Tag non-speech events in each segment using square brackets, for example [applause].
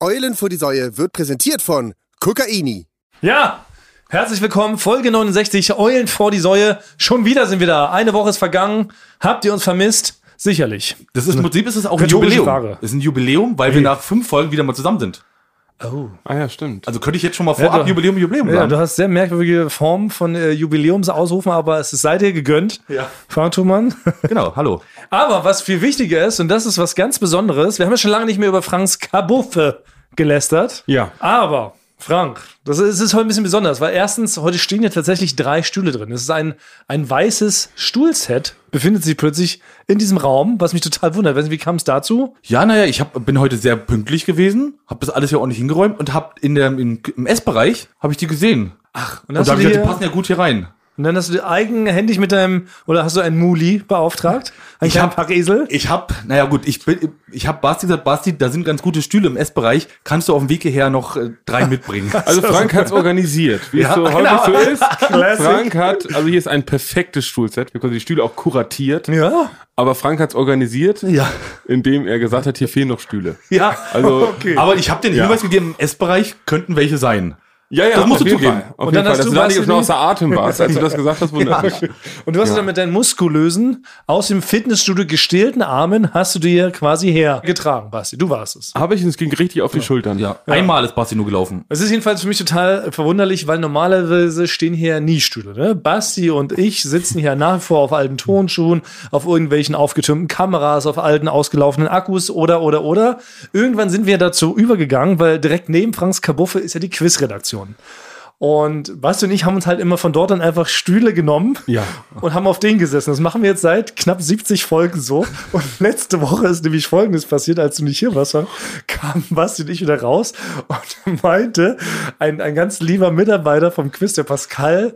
Eulen vor die Säue wird präsentiert von Kokaini. Ja, herzlich willkommen, Folge 69, Eulen vor die Säue. Schon wieder sind wir da. Eine Woche ist vergangen. Habt ihr uns vermisst? Sicherlich. Das ist im Prinzip ist es auch ein Jubiläum. Das ist ein Jubiläum, weil wir nach fünf Folgen wieder mal zusammen sind. Oh. Ah ja, stimmt. Also könnte ich jetzt schon mal vorab du- Jubiläum, Jubiläum Ja, sagen. du hast sehr merkwürdige Formen von äh, Jubiläumsausrufen, aber es ist seid ihr gegönnt. Ja. Frank Thumann. [laughs] genau, hallo. Aber was viel wichtiger ist, und das ist was ganz Besonderes, wir haben ja schon lange nicht mehr über Franks Kabuffe gelästert. Ja. Aber, Frank, das ist, ist heute ein bisschen besonders, weil erstens, heute stehen ja tatsächlich drei Stühle drin. Es ist ein, ein weißes Stuhlset, befindet sich plötzlich in diesem Raum, was mich total wundert. Weiß nicht, wie kam es dazu? Ja, naja, ich hab, bin heute sehr pünktlich gewesen, habe das alles ja ordentlich hingeräumt und hab in der, im, im Essbereich habe ich die gesehen. Ach, und und, da du hab ich gedacht, die passen ja gut hier rein. Und dann hast du dir eigenhändig mit deinem, oder hast du einen Muli beauftragt? Einen Ich kleinen hab- Packesel? Ich hab, naja gut, ich bin, ich hab Basti gesagt, Basti, da sind ganz gute Stühle im Essbereich, kannst du auf dem Weg hierher noch äh, drei [laughs] mitbringen? Also Frank hat's organisiert, wie es so häufig so ist. [laughs] Classic. Frank hat, also hier ist ein perfektes Stuhlset. Wir können die Stühle auch kuratiert. Ja. Aber Frank hat's organisiert, ja. indem er gesagt hat, hier fehlen noch Stühle. Ja, Also, [laughs] Okay. aber ich habe den Ja. Hinweis gegeben, im Essbereich könnten welche sein. Ja, ja, Das musst auf du zugeben. Und dann Fall, hast dass du, du da nicht schon außer Atem warst, als du das gesagt hast, wundert [laughs] mich. Und du hast dann mit deinen muskulösen, aus dem Fitnessstudio gestählten Armen hast du dir quasi hergetragen, Basti. Du warst es. Habe ich und es ging richtig auf die Schultern. Ja, einmal ist Basti nur gelaufen. Es ist jedenfalls für mich total verwunderlich, weil normalerweise stehen hier nie Stühle. Ne? Basti und ich sitzen hier nach wie vor auf alten Tonschuhen, auf irgendwelchen aufgetürmten Kameras, auf alten ausgelaufenen Akkus oder, oder, oder. Irgendwann sind wir dazu übergegangen, weil direkt neben Franks Kabuffe ist ja die Quizredaktion. Und Basti und ich haben uns halt immer von dort dann einfach Stühle genommen Ja. und haben auf den gesessen. Das machen wir jetzt seit knapp 70 Folgen so. Und letzte Woche ist nämlich Folgendes passiert, als du nicht hier warst, kam Basti und ich wieder raus und [laughs] meinte, ein, ein ganz lieber Mitarbeiter vom Quiz, der Pascal,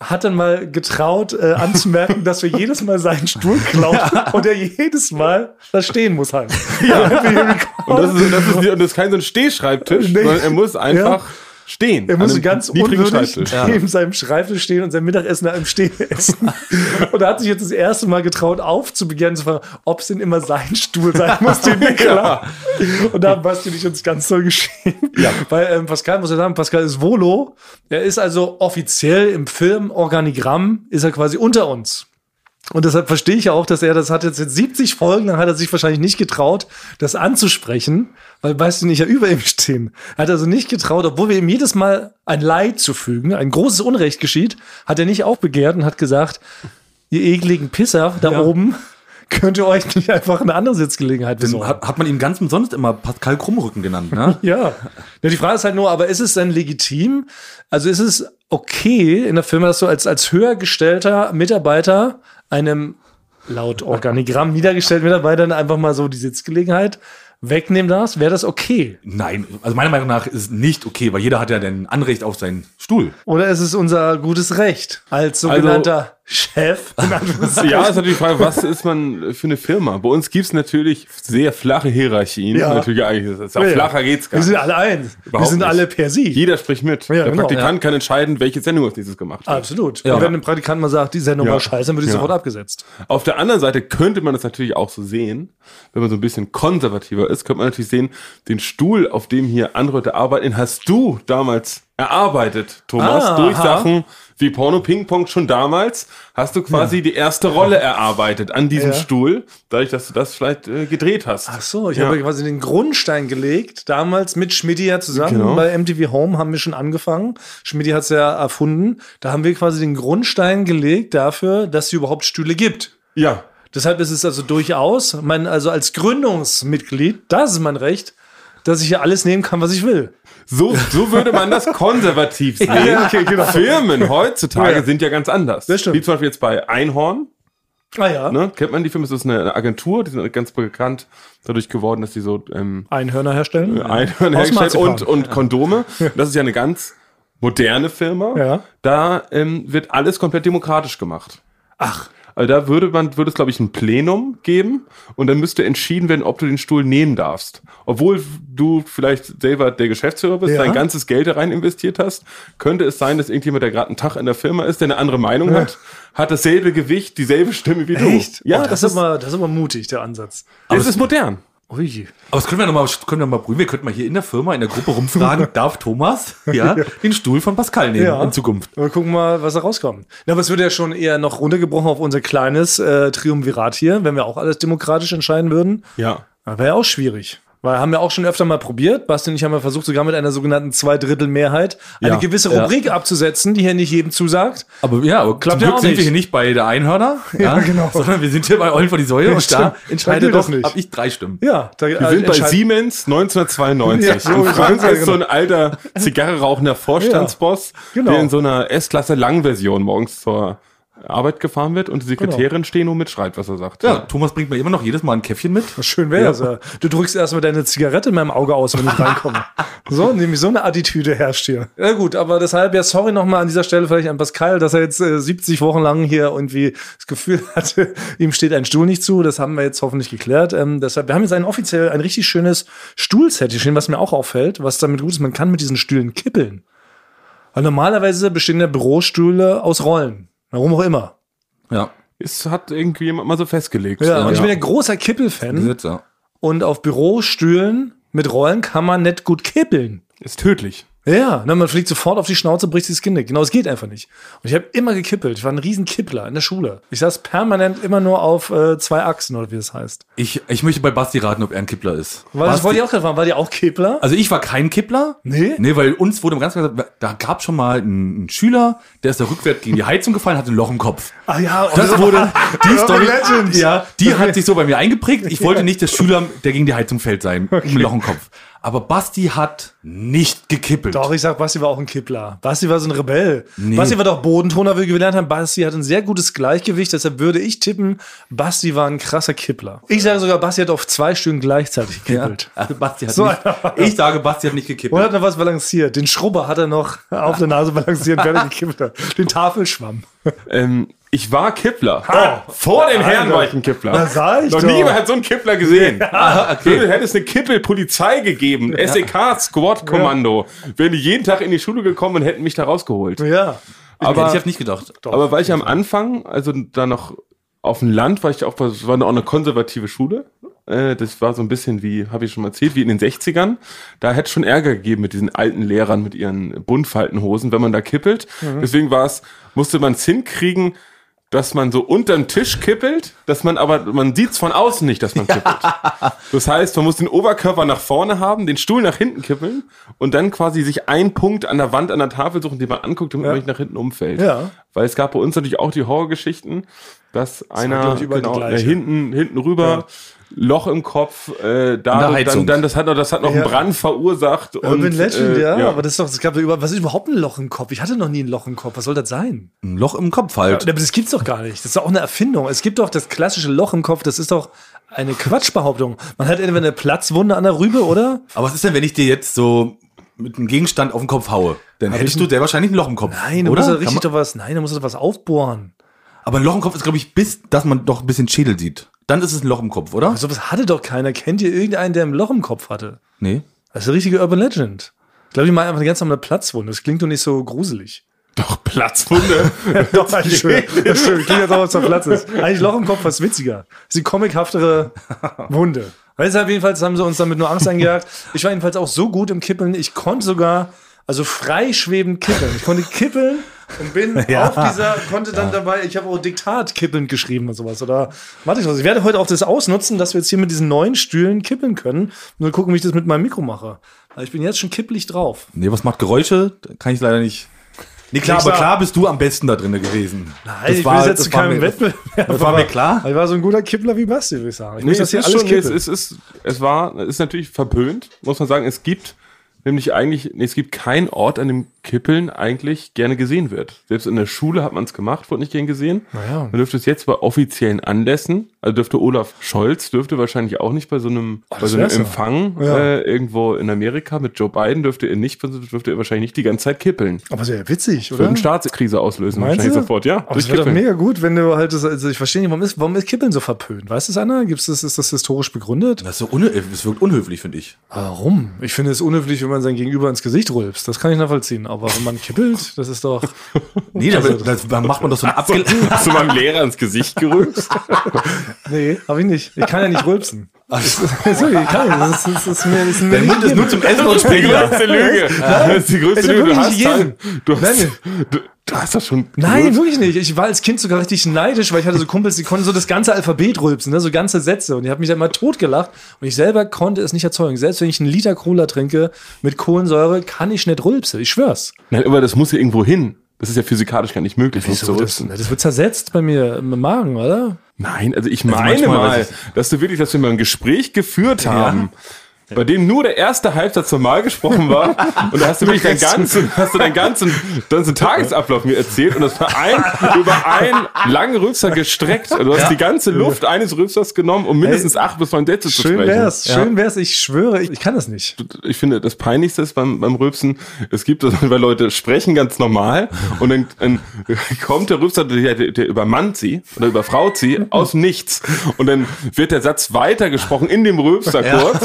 hat dann mal getraut äh, anzumerken, dass wir jedes Mal seinen Stuhl klauen und er jedes Mal da stehen muss halt. Ja. [laughs] Und das ist, das ist, das ist kein so ein Stehschreibtisch, Nee. sondern er muss einfach stehen. Er musste ganz unwürdig neben seinem Schreibtisch stehen und sein Mittagessen da im Stehen essen. [laughs] und er hat sich jetzt das erste Mal getraut, aufzubegehren, zu fragen, ob es denn immer sein Stuhl sein muss, den wir [laughs] klauen. Und da haben Basti und ich uns ganz toll geschrieben. Weil ähm, Pascal, muss ja sagen, Pascal ist Volo. Er ist also offiziell im Filmorganigramm, ist er quasi unter uns. Und deshalb verstehe ich auch, dass er das hat jetzt, jetzt 70 Folgen, dann hat er sich wahrscheinlich nicht getraut, das anzusprechen, weil weißt du nicht ja über ihm stehen. Er hat also nicht getraut, obwohl wir ihm jedes Mal ein Leid zufügen, ein großes Unrecht geschieht, hat er nicht aufbegehrt und hat gesagt, ihr ekligen Pisser da oben, könnt ihr euch nicht einfach eine andere Sitzgelegenheit besorgen. hat, hat man ihn ganz umsonst immer Pascal Krummrücken genannt, ne? [laughs] Ja. ja. Die Frage ist halt nur, aber ist es dann legitim? Also ist es okay in der Firma, dass du als, als höher gestellter Mitarbeiter einem laut Organigramm niedergestellten Mitarbeitern einfach mal so die Sitzgelegenheit wegnehmen darfst? Wäre das okay? Nein, also meiner Meinung nach ist es nicht okay, weil jeder hat ja ein Anrecht auf seinen Stuhl. Oder ist es unser gutes Recht als sogenannter Chef? [laughs] Ja, ist natürlich die Frage, [laughs] was ist man für eine Firma? Bei uns gibt's natürlich sehr flache Hierarchien. Ja. Natürlich eigentlich, ist auch Ja. flacher geht's gar Wir sind nicht. alle eins. Wir Überhaupt sind nicht. alle per Sie. Jeder spricht mit. Ja, der genau, Praktikant kann entscheiden, welche Sendung als nächstes gemacht wird. Absolut. Und wenn ein Praktikant mal sagt, die Sendung war scheiße, dann wird die sofort abgesetzt. Auf der anderen Seite könnte man das natürlich auch so sehen, wenn man so ein bisschen konservativer ist, könnte man natürlich sehen, den Stuhl, auf dem hier andere Leute arbeiten, hast du damals erarbeitet, Thomas, Ah, durch aha. Sachen wie Porno Ping Pong schon damals, hast du quasi die erste Rolle [laughs] erarbeitet an diesem Ja. Stuhl, dadurch, dass du das vielleicht äh, gedreht hast. Ach so, ich Ja. habe quasi den Grundstein gelegt, damals mit Schmidti ja zusammen. Genau. Bei MTV Home haben wir schon angefangen. Schmidti hat es ja erfunden. Da haben wir quasi den Grundstein gelegt dafür, dass es überhaupt Stühle gibt. Ja. Deshalb ist es also durchaus, mein, also als Gründungsmitglied, das ist mein Recht, dass ich hier alles nehmen kann, was ich will. So, so würde man das konservativ [laughs] sehen. Ja, okay, genau. Firmen heutzutage Ja. sind ja ganz anders. Das stimmt. Wie zum Beispiel jetzt bei Einhorn. Ah ja. Ne? Kennt man die Firma? Das ist eine, Agentur, die sind ganz bekannt dadurch geworden, dass die so ähm, Einhörner herstellen. Einhörner Aus Marzipan. und, und Kondome. Das ist ja eine ganz moderne Firma. Ja. Da ähm, wird alles komplett demokratisch gemacht. Ach, Also da würde man, würde es, glaube ich, ein Plenum geben und dann müsste entschieden werden, ob du den Stuhl nehmen darfst. Obwohl du vielleicht selber der Geschäftsführer bist, Ja. dein ganzes Geld da rein investiert hast, könnte es sein, dass irgendjemand, der gerade einen Tag in der Firma ist, der eine andere Meinung hat, hat dasselbe Gewicht, dieselbe Stimme wie du. echt? Ja, Oh, das, das, ist aber, das ist aber mutig, der Ansatz. das ist modern. Ui. Aber das können wir nochmal können wir noch mal prüfen. Wir könnten mal hier in der Firma, in der Gruppe rumfragen, [laughs] darf Thomas ja, den Stuhl von Pascal nehmen Ja. in Zukunft? Wir gucken mal, was da rauskommt. Ja, aber es wird ja schon eher noch runtergebrochen auf unser kleines äh, Triumvirat hier, wenn wir auch alles demokratisch entscheiden würden. Ja. Wäre ja auch schwierig. Weil haben wir auch schon öfter mal probiert. Basti und ich haben ja versucht, sogar mit einer sogenannten Zweidrittelmehrheit eine Ja. gewisse Ja. Rubrik abzusetzen, die hier nicht jedem zusagt. Aber ja, aber Klappt zum ja Glück auch sind nicht. wir hier nicht bei der Einhörner, [laughs] Ja, genau. sondern wir sind hier bei Eulen vor die Säule und da entscheidet doch, nicht. hab ich drei Stimmen. Ja, da, Wir sind bei Siemens 1992. [laughs] Ja, so und ist Frank ist so ein alter Zigarre rauchender Vorstandsboss, Genau. der in so einer S-Klasse Langversion morgens zur Arbeit gefahren wird und die Sekretärin stehen und mitschreit, was er sagt. Ja, Thomas bringt mir immer noch jedes Mal ein Käffchen mit. Schön wäre das. Ja. Du drückst erstmal deine Zigarette in meinem Auge aus, wenn ich reinkomme. [laughs] so, nämlich so eine Attitüde herrscht hier. Ja gut, aber deshalb, ja, sorry nochmal an dieser Stelle vielleicht an Pascal, dass er jetzt äh, 70 Wochen lang hier irgendwie das Gefühl [laughs] hatte, ihm steht ein Stuhl nicht zu. Das haben wir jetzt hoffentlich geklärt. Ähm, deshalb, wir haben jetzt ein offiziell ein richtig schönes Stuhlset hier stehen, was mir auch auffällt, was damit gut ist, man kann mit diesen Stühlen kippeln. Weil normalerweise bestehen ja Bürostühle aus Rollen. Warum auch immer. Ja, Es hat irgendwie jemand mal so festgelegt. Ja, und ich ja. bin ein großer Kippelfan. Ja. Und auf Bürostühlen mit Rollen kann man nicht gut kippeln. Ist tödlich. Ja, ne, man fliegt sofort auf die Schnauze, bricht sich das Genick. Genau, es geht einfach nicht. Und ich habe immer gekippelt. Ich war ein riesen Kippler in der Schule. Ich saß permanent immer nur auf äh, zwei Achsen, oder wie das heißt. Ich, ich möchte bei Basti raten, ob er ein Kippler ist. Weil das Basti- wollte ich auch gerade fragen. War die auch Kippler? Also ich war kein Kippler. Nee? Nee, weil uns wurde ganz klar gesagt, da gab schon mal einen, einen Schüler, der ist da rückwärts gegen die Heizung gefallen, hatte ein Loch im Kopf. Ah ja, Das wurde, die Story, ja, die hat sich so bei mir eingeprägt. Ich wollte nicht der Schüler, der gegen die Heizung fällt sein, mit einem Loch im Kopf. Aber Basti hat nicht gekippelt. Doch, ich sag, Basti war auch ein Kippler. Basti war so ein Rebell. Nee. Basti war doch Bodentoner, wie wir gelernt haben. Basti hat ein sehr gutes Gleichgewicht, deshalb würde ich tippen, Basti war ein krasser Kippler. Ich sage sogar, Basti hat auf zwei Stücken gleichzeitig Ja. gekippelt. [laughs] Also Basti hat So nicht, [laughs] ich sage, Basti hat nicht gekippelt. Und hat noch was balanciert. Den Schrubber hat er noch auf der Nase balanciert, während er gekippt hat. Den Tafelschwamm. Ähm, ich war Kippler. Ha! Vor den Herren Alter. war ich ein Kippler. Das sag ich Noch doch. nie jemand hat so einen Kippler gesehen. [laughs] Ah, okay. Würde, hätte es eine Kippel-Polizei gegeben, SEK-Squad-Kommando, wären die jeden Tag in die Schule gekommen und hätten mich da rausgeholt. Ja. Aber, ich habe nicht gedacht. aber weil ich am Anfang, also da noch auf dem Land, war ich auch, das war auch eine konservative Schule. Äh, Das war so ein bisschen wie, habe ich schon mal erzählt, wie in den 60ern. Da hätte es schon Ärger gegeben mit diesen alten Lehrern mit ihren Buntfaltenhosen, wenn man da kippelt. Deswegen war es, musste man es hinkriegen, dass man so unterm Tisch kippelt, dass man aber, man sieht's von außen nicht, dass man kippelt. Das heißt, man muss den Oberkörper nach vorne haben, den Stuhl nach hinten kippeln und dann quasi sich einen Punkt an der Wand, an der Tafel suchen, den man anguckt, damit man nicht nach hinten umfällt. Ja. Weil es gab bei uns natürlich auch die Horrorgeschichten, dass einer überall die genau, äh, hinten, hinten rüber, Loch im Kopf, äh, da dann, dann das hat noch, das hat noch Ja. einen Brand verursacht. Urban und, Legend, äh, ja, Aber das ist doch, es gab ja über, was ist überhaupt ein Loch im Kopf? Ich hatte noch nie ein Loch im Kopf. Was soll das sein? Ein Loch im Kopf halt. Aber das gibt's doch gar nicht. Das ist doch auch eine Erfindung. Es gibt doch das klassische Loch im Kopf. Das ist doch eine Quatschbehauptung. Man hat entweder eine Platzwunde an der Rübe, oder? Aber was ist denn, wenn ich dir jetzt so mit einem Gegenstand auf den Kopf haue? Dann hättest du sehr wahrscheinlich ein Loch im Kopf. Nein, da oder? muss er richtig doch was, nein, da muss er doch was aufbohren. Aber ein Loch im Kopf ist, glaube ich, bis, dass man doch ein bisschen Schädel sieht. Dann ist es ein Loch im Kopf, oder? So was hatte doch keiner. Kennt ihr irgendeinen, der ein Loch im Kopf hatte? Nee. Das ist eine richtige Urban Legend. Ich glaube, ich meine einfach eine ganz normale Platzwunde. Das klingt doch nicht so gruselig. Doch, Platzwunde. [laughs] Doch, eigentlich schön. Das [laughs] stimmt. Klingt, als ob es der Platz ist. Eigentlich Loch im Kopf was witziger. Das ist die comichaftere [laughs] Wunde. Deshalb jedenfalls haben sie uns damit nur Angst eingejagt. Ich war jedenfalls auch so gut im Kippeln. Ich konnte sogar, also freischwebend kippeln. Ich konnte kippeln und bin [laughs] Ja. auf dieser, konnte dann dabei, ich habe auch Diktat kippelnd geschrieben und sowas. Oder warte ich was. Ich werde heute auch das ausnutzen, dass wir jetzt hier mit diesen neuen Stühlen kippeln können. Nur gucken, wie ich das mit meinem Mikro mache. Weil Ich bin jetzt schon kippelig drauf. Nee, was macht Geräusche? Kann ich leider nicht. Nee, klar, aber klar bist du am besten da drin gewesen. Nein, ich will das jetzt zu keinem Wettbewerb. Das war mir klar. Ich war so ein guter Kippler wie Basti, würde ich sagen. Ich Nee, muss es das hier ist alles schon, ist, es ist, es war, es ist natürlich verpönt, muss man sagen. Es gibt nämlich eigentlich, nee, es gibt keinen Ort, an dem Kippeln eigentlich gerne gesehen wird. Selbst in der Schule hat man es gemacht, wurde nicht gern gesehen. Naja. Man dürfte es jetzt bei offiziellen Anlässen, also dürfte Olaf Scholz, dürfte wahrscheinlich auch nicht bei so einem, bei so einem. Empfang Ja. äh, irgendwo in Amerika mit Joe Biden, dürfte er nicht, dürfte er wahrscheinlich nicht die ganze Zeit kippeln. Aber sehr witzig, Würde oder? eine Staatskrise auslösen, Meinst wahrscheinlich du? sofort, ja. Aber es wäre doch mega gut, wenn du halt das, also ich verstehe nicht, warum ist, warum ist Kippeln so verpönt? Weiß das einer? Gibt's das, ist das historisch begründet? Das, ist so das wirkt unhöflich, finde ich. Warum? Ich finde es unhöflich, wenn man sein Gegenüber ins Gesicht rülpst. Das kann ich nachvollziehen. Aber wenn man kippelt, das ist doch. [laughs] Nee, Also, da, das, dann macht man doch so ein Abge [laughs] Hast du meinem Lehrer ins Gesicht gerührt? [laughs] Nee, habe ich nicht. Ich kann ja nicht rülpsen. So, ich kann nicht. Das ist, das ist mir, das ist mir Dein Mund ist nur zum Essen und Die Sprechen. größte Lüge. Das ist die größte ist Lüge. Du hast, nicht jedem. du, hast, Nein. du, du hast das schon. Nein, wirklich nicht. Ich war als Kind sogar richtig neidisch, weil ich hatte so Kumpels, die konnten so das ganze Alphabet rülpsen, ne? so ganze Sätze. Und die haben mich dann immer totgelacht. Und ich selber konnte es nicht erzeugen. Selbst wenn ich einen Liter Cola trinke mit Kohlensäure, kann ich nicht rülpsen. Ich schwör's. Nein, aber das muss ja irgendwo hin. Das ist ja physikalisch gar nicht möglich. sonst zu das, das wird zersetzt bei mir im Magen, oder? Nein, also ich meine manchmal mal, weiß dass du wirklich, dass wir mal ein Gespräch geführt haben, bei dem nur der erste Halbsatz normal gesprochen war [laughs] und da hast du wirklich deinen ganzen, hast du deinen ganzen, ganzen Tagesablauf mir erzählt und das war ein, über einen langen Rülpser gestreckt. Also Du hast die ganze Luft eines Rülpsers genommen, um mindestens acht bis neun Sätze zu Schön sprechen. wär's, schön wär's. Ich schwöre, ich, ich kann das nicht. ich finde, das Peinlichste ist beim, beim Rülpsen, es gibt das, [laughs] weil Leute sprechen ganz normal und dann, dann kommt der Rülpser, der, der, übermannt sie oder überfraut sie [laughs] aus nichts und dann wird der Satz weitergesprochen in dem Rülpser kurz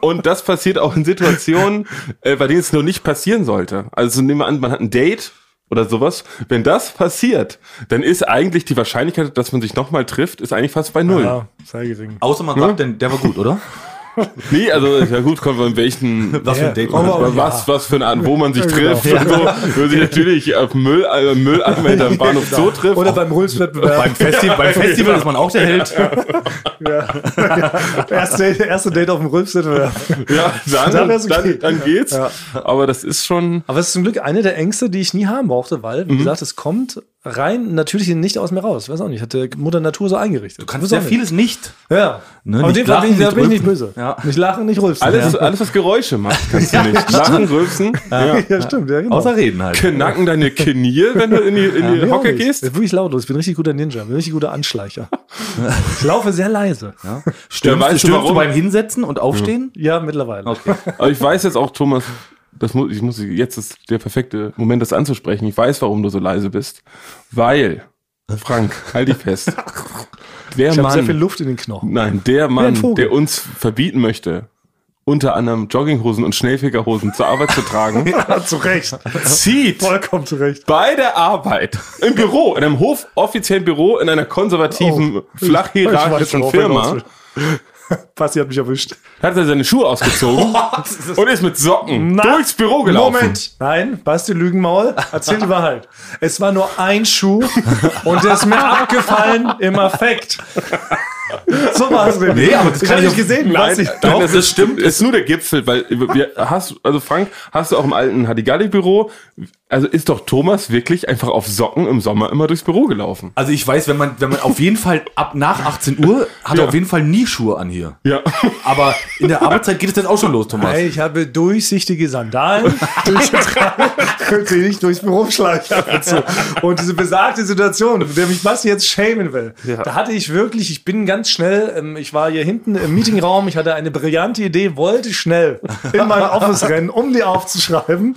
und das passiert auch in Situationen, [laughs] äh, bei denen es noch nicht passieren sollte. Also nehmen wir an, man hat ein Date oder sowas. Wenn das passiert, dann ist eigentlich die Wahrscheinlichkeit, dass man sich nochmal trifft, ist eigentlich fast bei null. Ja, sei gering. Außer man sagt, denn der war gut, oder? [laughs] [laughs] Nee, also ja gut, kommt von welchen Was für ein Date. Oh, was, was für Art, wo man sich Ja, trifft genau. und so. Wenn man sich natürlich auf Müll, äh, Mülleimer hinterm [laughs] Bahnhof Zoo trifft. Oder beim Rülpswettbewerb. Beim, Festi beim Festival ist man auch der Held. erste, erste Date auf dem Rülpswettbewerb. ja, dann, Dann okay. dann, dann geht's. Aber das ist schon, Aber es ist zum Glück eine der Ängste, die ich nie haben brauchte, weil, Mhm. wie gesagt, es kommt rein natürlich nicht aus mir raus. Weiß auch nicht, hat Mutter Natur so eingerichtet. Du kannst sehr vieles nicht. Ja. Ne, Aber dem Fall bin ich, da bin ich nicht böse. Ja. Nicht lachen, nicht rülpsen. alles, [laughs] alles was Geräusche macht, kannst du nicht. Lachen, rülpsen, [laughs] ja. ja, stimmt. Ja, genau. Außer reden halt. knacken deine Knie, wenn du in die, in die Hocke gehst. Ich bin wirklich lautlos. Ich bin ein richtig guter Ninja. Ich bin ein richtig guter Anschleicher. ich laufe sehr leise. Ja, Stürmst, du, stürmst du warum? beim Hinsetzen und Aufstehen? mittlerweile. Okay. Aber ich weiß jetzt auch, Thomas, das muss, ich muss, jetzt ist der perfekte Moment, das anzusprechen. Ich weiß, warum du so leise bist. Weil, Frank, halt dich fest. [laughs] Der Ich habe sehr viel Mann, Luft in den Knochen. nein, der Mann, der uns verbieten möchte, unter anderem Jogginghosen und Schnellfickerhosen zur Arbeit zu tragen, [laughs] Ja, zu Recht. zieht Vollkommen zu Recht. bei der Arbeit im Büro, in einem hofoffiziellen Büro, in einer konservativen, Oh, flach hierarchischen worauf er Firma. [laughs] Basti hat mich erwischt. hat er seine Schuhe ausgezogen [laughs] und ist mit Socken durchs Büro gelaufen. Moment. Nein, Basti Lügenmaul, erzähl die Wahrheit. Es war nur ein Schuh und der ist mir [laughs] abgefallen im Affekt. [laughs] So war es nämlich. Nee, aber das ich kann ich nicht gesehen. Nein, Basti. nein, das, ist, stimmt. Ist nur der Gipfel, weil wir hast also Frank, hast du auch im alten Hadigalli Büro, also ist doch Thomas wirklich einfach auf Socken im Sommer immer durchs Büro gelaufen. Also ich weiß, wenn man, wenn man auf jeden Fall ab nach 18 Uhr hat er Ja. auf jeden Fall nie Schuhe an hier. Ja. Aber in der Arbeitszeit geht es jetzt auch schon los, Thomas. Hey, ich habe durchsichtige Sandalen [laughs] durchgetragen, könnte ich nicht durchs Büro schleichen. und diese besagte Situation, in der mich Basti jetzt schämen will, da hatte ich wirklich, ich bin ganz schnell, ähm, ich war hier hinten im Meetingraum, ich hatte eine brillante Idee, wollte schnell in mein [laughs] Office rennen, um die aufzuschreiben.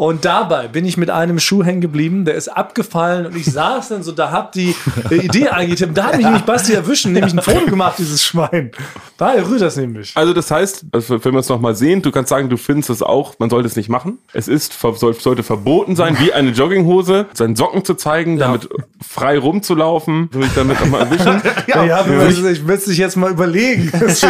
Und dabei bin ich mit einem Schuh hängen geblieben, der ist abgefallen und ich saß dann so, da hab die äh, Idee eingetippt. Da hat mich nämlich Basti erwischt und nämlich ein Foto gemacht, dieses Schwein. Daher rührt das nämlich. Also das heißt, also wenn wir es nochmal sehen, du kannst sagen, du findest es auch, man sollte es nicht machen. Es ist, sollte verboten sein, wie eine Jogginghose, seinen Socken zu zeigen, damit frei rumzulaufen, würde ich damit nochmal erwischen. [laughs] Ja, ja, ich, ich will es dich jetzt mal überlegen. Ist,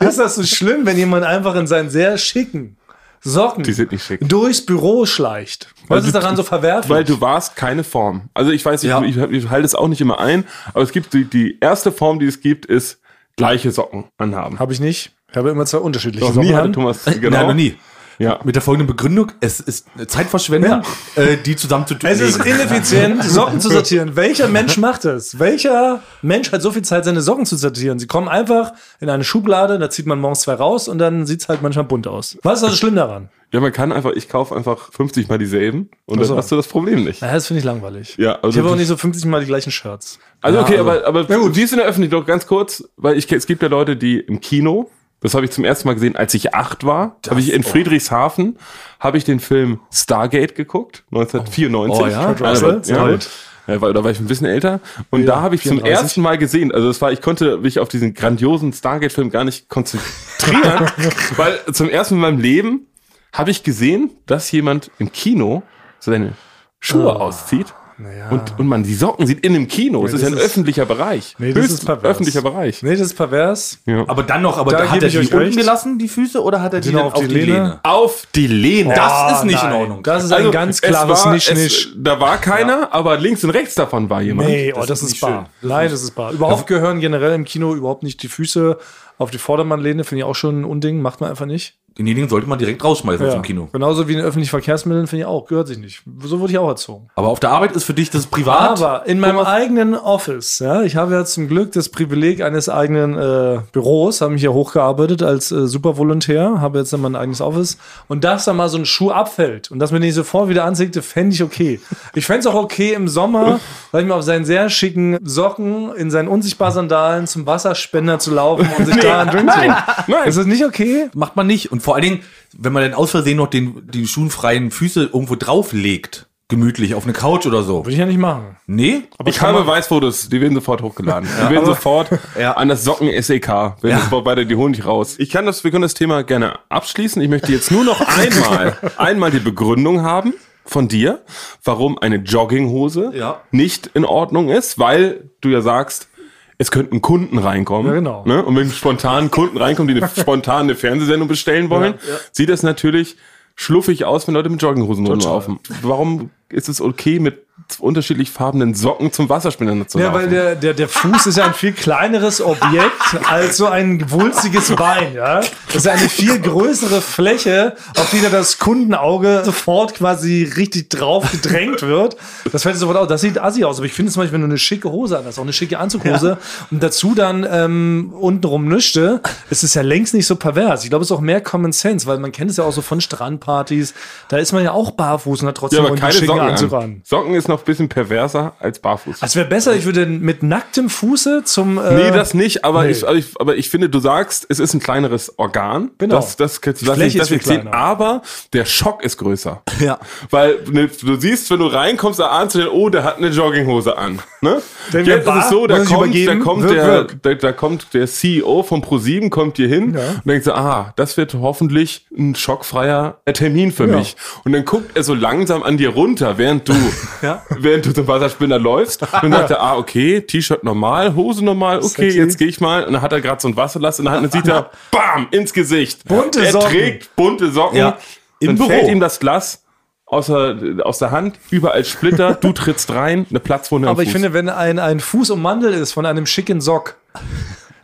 ist das so schlimm, wenn jemand einfach in seinen sehr schicken Socken Die sind nicht schick. durchs Büro schleicht? Was Also ist daran so verwerflich? Weil du warst keine Form. Also ich weiß, ich, Ja. ich, ich halte es auch nicht immer ein, aber es gibt die, die erste Form, die es gibt, ist gleiche Socken anhaben. habe ich nicht. Ich habe immer zwei unterschiedliche Noch Socken nie hatte. Thomas, [laughs] Nein, genau. noch nie. Ja. Mit der folgenden Begründung, es ist Zeitverschwendung, äh, die zusammen zu tun. Es ist ineffizient, [laughs] Socken zu sortieren. Welcher Mensch macht es? Welcher Mensch hat so viel Zeit, seine Socken zu sortieren? Sie kommen einfach in eine Schublade, da zieht man morgens zwei raus und dann sieht es halt manchmal bunt aus. Was ist also schlimm daran? ja, man kann einfach, ich kaufe einfach 50 mal dieselben und so. dann hast du das Problem nicht. Ja, das finde ich langweilig. Ja, also ich habe auch das- nicht so 50 Mal die gleichen Shirts. Also okay, also- aber, aber wie ist in der Öffentlichkeit doch ganz kurz, weil ich, es gibt ja Leute, die im Kino, das habe ich zum ersten Mal gesehen, als ich acht war, habe ich in Friedrichshafen, habe ich den Film Stargate geguckt, 1994. Oh ja, Kurt Russell, sehr ja. gut. Ja, war, da war ich ein bisschen älter. Und Ja, da habe ich zum 34. ersten Mal gesehen, also das war, ich konnte mich auf diesen grandiosen Stargate-Film gar nicht konzentrieren, [laughs] weil zum ersten Mal in meinem Leben habe ich gesehen, dass jemand im Kino seine Schuhe Ah. auszieht Naja. Und, und man die Socken sieht in dem Kino. es ist ja ein das ist- öffentlicher Bereich. Nee, das Höchst ist pervers. öffentlicher Bereich. Nee, das ist pervers. Ja. Aber dann noch, aber Da hat er die unten recht. gelassen, die Füße, oder hat er die Genau, dann auf die Lehne? Auf die Lehne. Das ist nicht in nein. Ordnung. Das ist ein ganz es klares war- Nicht-Nicht. Es, da war keiner, aber links und rechts davon war jemand. Nee, oh, Das das, ist ist, nicht bar. Nein, das ist bar. Überhaupt gehören generell im Kino überhaupt nicht die Füße auf die Vordermannlehne. Finde ich auch schon ein Unding. Macht man einfach nicht. Denjenigen sollte man direkt rausschmeißen aus dem Kino. Genauso wie in öffentlichen Verkehrsmitteln finde ich auch. Gehört sich nicht. So wurde ich auch erzogen. Aber auf der Arbeit ist für dich das privat. Aber in meinem eigenen Office, ja, ich habe ja zum Glück das Privileg eines eigenen äh, Büros, habe mich hier hochgearbeitet als äh, Supervolontär, habe jetzt dann mein eigenes Office und dass da mal so ein Schuh abfällt und dass mir den sofort wieder anziehte, fände ich okay. Ich fände es auch okay im Sommer, sag ich mal, auf seinen sehr schicken Socken in seinen unsichtbar Sandalen zum Wasserspender zu laufen und sich [laughs] da einen Drink zu holen. Nein. Ist das nicht okay? macht man nicht. Und vor allen Dingen, wenn man dann aus Versehen noch den, die schuhenfreien Füße irgendwo drauflegt, gemütlich auf eine Couch oder so. Würde ich ja nicht machen. Nee? ich habe Beweisfotos, die werden sofort hochgeladen. die werden sofort [laughs] Ja. an das Socken SEK. Wenn Ja. das beide die holen nicht raus. Ich kann das, wir können das Thema gerne abschließen. Ich möchte jetzt nur noch [laughs] einmal, einmal die Begründung haben von dir, warum eine Jogginghose Ja. nicht in Ordnung ist, weil du ja sagst, es könnten Kunden reinkommen. Ja, genau. Ne? Und wenn spontan Kunden reinkommen, die eine [laughs] spontan eine Fernsehsendung bestellen wollen, sieht das natürlich schluffig aus, wenn Leute mit Jogginghosen rumlaufen. Warum ist es okay, mit unterschiedlich farbenen Socken zum Wasserspender zu Ja, laufen? weil der, der, der Fuß ist ja ein viel kleineres Objekt als so ein wulstiges Bein, ja. Das ist ja eine viel größere Fläche, auf die da das Kundenauge sofort quasi richtig drauf gedrängt wird. Das fällt sofort aus. Das sieht assi aus. Aber ich finde zum Beispiel, wenn du eine schicke Hose hast, auch eine schicke Anzughose und dazu dann ähm, untenrum nüschte, ist es ja längst nicht so pervers. Ich glaube, es ist auch mehr Common Sense, weil man kennt es ja auch so von Strandpartys. Da ist man ja auch barfuß und hat trotzdem ja, einen keine schicken Anzug an. an. Socken ist noch ein bisschen perverser als barfuß. Es wäre besser, ich würde mit nacktem Fuße zum. Äh, Nee, das nicht, aber, nee. Ich, aber, ich, aber ich finde, du sagst, es ist ein kleineres Organ. Genau. Das, das, das, das, Fläche das ist kleiner. aber der Schock ist größer. Ja. Weil ne, du siehst, wenn du reinkommst, da ahnst du, den, oh, der hat eine Jogginghose an. Ne? Jetzt ist Bar, es so, da ich kommt, da, kommt wirk, der, wirk. Da, da kommt der CEO von ProSieben kommt hier hin Ja. und denkt so, ah, das wird hoffentlich ein schockfreier Termin für Ja. mich. Und dann guckt er so langsam an dir runter, während du, [laughs] Ja. Während du zum Wasserspinner läufst. Und dann sagt er, ah, okay, T-Shirt normal, Hose normal, okay, Sexy. jetzt gehe ich mal. Und dann hat er gerade so ein Wasserlass in der Hand und dann sieht er, [laughs] bam, ins Gesicht. Bunte er Socken. trägt bunte Socken. Ja. Im dann Büro. fällt ihm das Glas aus der, aus der Hand, überall Splitter, du trittst rein, eine Platzwunde am aber ich finde, wenn ein, ein Fuß ummantelt ist von einem schicken Sock,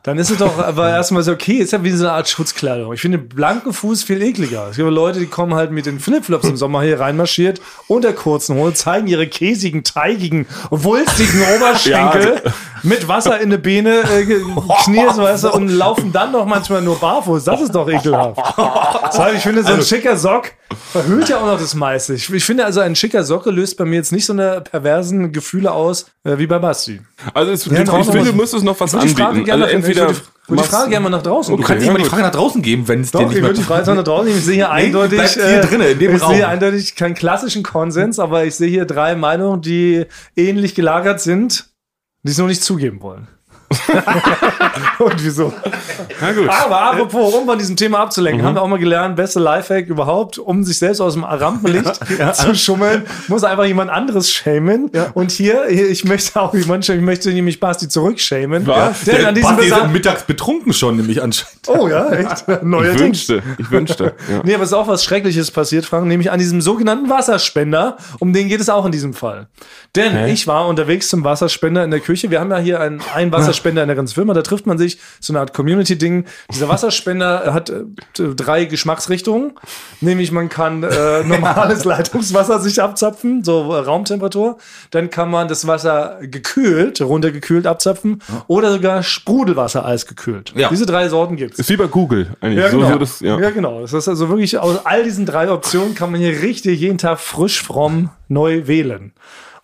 dann ist es doch aber erstmal so, okay, ist ja wie so eine Art Schutzkleidung. Ich finde blanken Fuß viel ekliger. Es gibt Leute, die kommen halt mit den Flipflops im Sommer hier reinmarschiert und der kurzen Hose, zeigen ihre käsigen, teigigen, wulstigen [laughs] Oberschenkel mit Wasser in die Beine, äh, Knies, weißt du, und laufen dann noch manchmal nur barfuß. Das ist doch ekelhaft. [laughs] Das heißt, ich finde, so ein schicker Sock verhüllt ja auch noch das meiste. Ich, ich finde also, ein schicker Socke löst bei mir jetzt nicht so eine perversen Gefühle aus, äh, wie bei Basti. Also es, Ja, ich, ich finde, du müsstest noch was die Frage anbieten. gerne Also ich entweder würde die- Frage gerne mal nach draußen Du kannst geben. nicht mal die. Frage nach draußen geben, wenn es dir Doch, nicht ich würde die Frage nach draußen nehmen. Ich sehe hier eindeutig, bleibt hier drinnen, in dem ich Raum. sehe eindeutig keinen klassischen Konsens, aber ich sehe hier drei Meinungen, die ähnlich gelagert sind, die es nur nicht zugeben wollen. [laughs] Und wieso? Na gut. Aber apropos, um von diesem Thema abzulenken, haben wir auch mal gelernt, beste Lifehack überhaupt, um sich selbst aus dem Rampenlicht [laughs] zu schummeln, muss einfach jemand anderes schämen. Und hier, ich möchte auch jemand schämen, ich möchte nämlich Basti zurückschämen. Was? Denn an diesem Basti ist mittags betrunken schon, nämlich anscheinend. [laughs] Oh ja, echt? Ich Neuerdings. wünschte, ich wünschte. Ja. Nee, aber es ist auch was Schreckliches passiert, Frank, nämlich an diesem sogenannten Wasserspender. Um den geht es auch in diesem Fall. Denn ich war unterwegs zum Wasserspender in der Küche. Wir haben ja hier einen, einen Wasserspender in der ganzen Firma. Da trifft man sich, so eine Art Community-Ding. Dieser Wasserspender hat äh, drei Geschmacksrichtungen. Nämlich man kann äh, [laughs] normales Leitungswasser sich abzapfen, so äh, Raumtemperatur. Dann kann man das Wasser gekühlt, runtergekühlt abzapfen. Oder sogar Sprudelwasser eisgekühlt. Ja. Diese drei Sorten gibt es. Ist wie bei Google eigentlich. Ja, so, genau. so das, ja. ja, genau. Das ist also wirklich, aus all diesen drei Optionen kann man hier richtig jeden Tag frisch, fromm, neu wählen.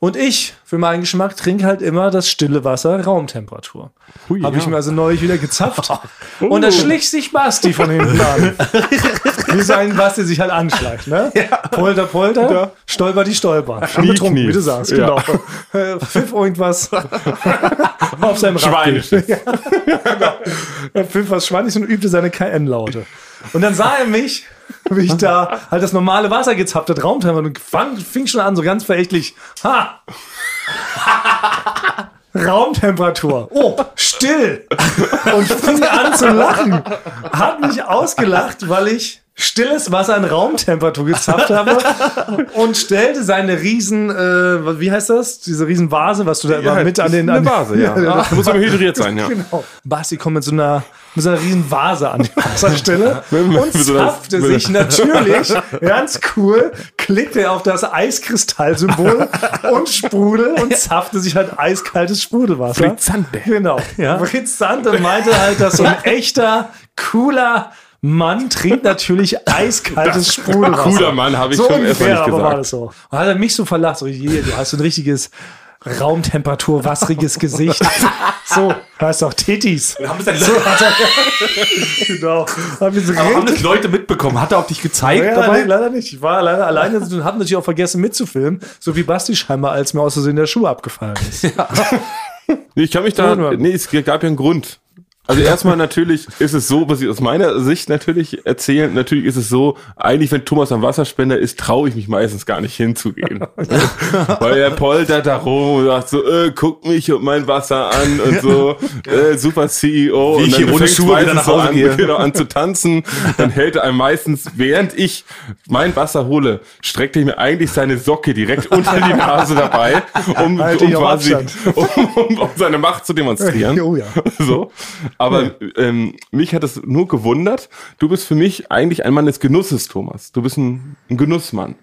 Und ich, für meinen Geschmack, trinke halt immer das stille Wasser Raumtemperatur. Hui, Habe ich ja. mir also neulich wieder gezapft. [laughs] Und da schlich sich Basti von hinten an. [laughs] Wie so ein Basti sich halt anschleicht, ne? Polter, polter, stolper die stolper. Knie, betrunken, wie du sagst, Ja. genau. Äh, Pfiff irgendwas [laughs] auf seinem Rad. Schweinisch. Er pfiff was Schweiniges und übte seine KN-Laute. Und dann sah er mich, wie ich da halt das normale Wasser gezapft hat, Raumtemperatur, und fang, fing schon an, so ganz verächtlich. Ha! Raumtemperatur. Oh, still. Und fing an zu lachen. Hat mich ausgelacht, weil ich stilles Wasser in Raumtemperatur gezapft habe und stellte seine riesen, äh, wie heißt das? Diese riesen Vase, was du da immer mit an den... eine an, Vase, [laughs] ja. ja, Da muss aber hydriert sein, ja. Genau. Basti kommt mit so einer, mit so einer riesen Vase an die Wasserstelle und zapfte sich natürlich [laughs] ganz cool, klickte auf das Eiskristallsymbol [laughs] und Sprudel und zapfte sich halt eiskaltes Sprudelwasser. Frizzante. Genau. Ja. Frizzante meinte halt, dass so ein [laughs] echter, cooler Mann trinkt natürlich eiskaltes Sprudelwasser. Cooler Mann, habe ich so schon ungefähr, nicht aber war gesagt. das so. Und hat er mich so verlacht, so, je, du hast so ein richtiges Raumtemperatur, wasseriges Gesicht. [laughs] So, heißt doch Titis. Haben das, So hat er, [laughs] genau. Hab ich so aber haben das Leute mitbekommen? Hat er auch dich gezeigt ja, dabei? nee, leider nicht. Ich war leider alleine und habe natürlich auch vergessen mitzufilmen, so wie Basti scheinbar, als mir aus Versehen der Schuh abgefallen ist. [laughs] Nee, Ich kann mich da, nee, es gab ja einen Grund. Also erstmal natürlich ist es so, was ich aus meiner Sicht natürlich erzählen, natürlich ist es so, eigentlich wenn Thomas am Wasserspender ist, traue ich mich meistens gar nicht hinzugehen. [laughs] Weil er poltert da rum und sagt so, äh, guck mich und mein Wasser an und so, äh, super CEO. Wie und ich hier ohne Schuhe wieder nach so Hause an, gehe. Genau, an zu tanzen. Dann hält er einem meistens, während ich mein Wasser hole, streckt er mir eigentlich seine Socke direkt unter die Nase dabei, um, Halt um quasi, um, [laughs] um, um seine Macht zu demonstrieren. [laughs] Oh ja. So. Aber ähm, mich hat es nur gewundert. Du bist für mich eigentlich ein Mann des Genusses, Thomas. Du bist ein, ein Genussmann.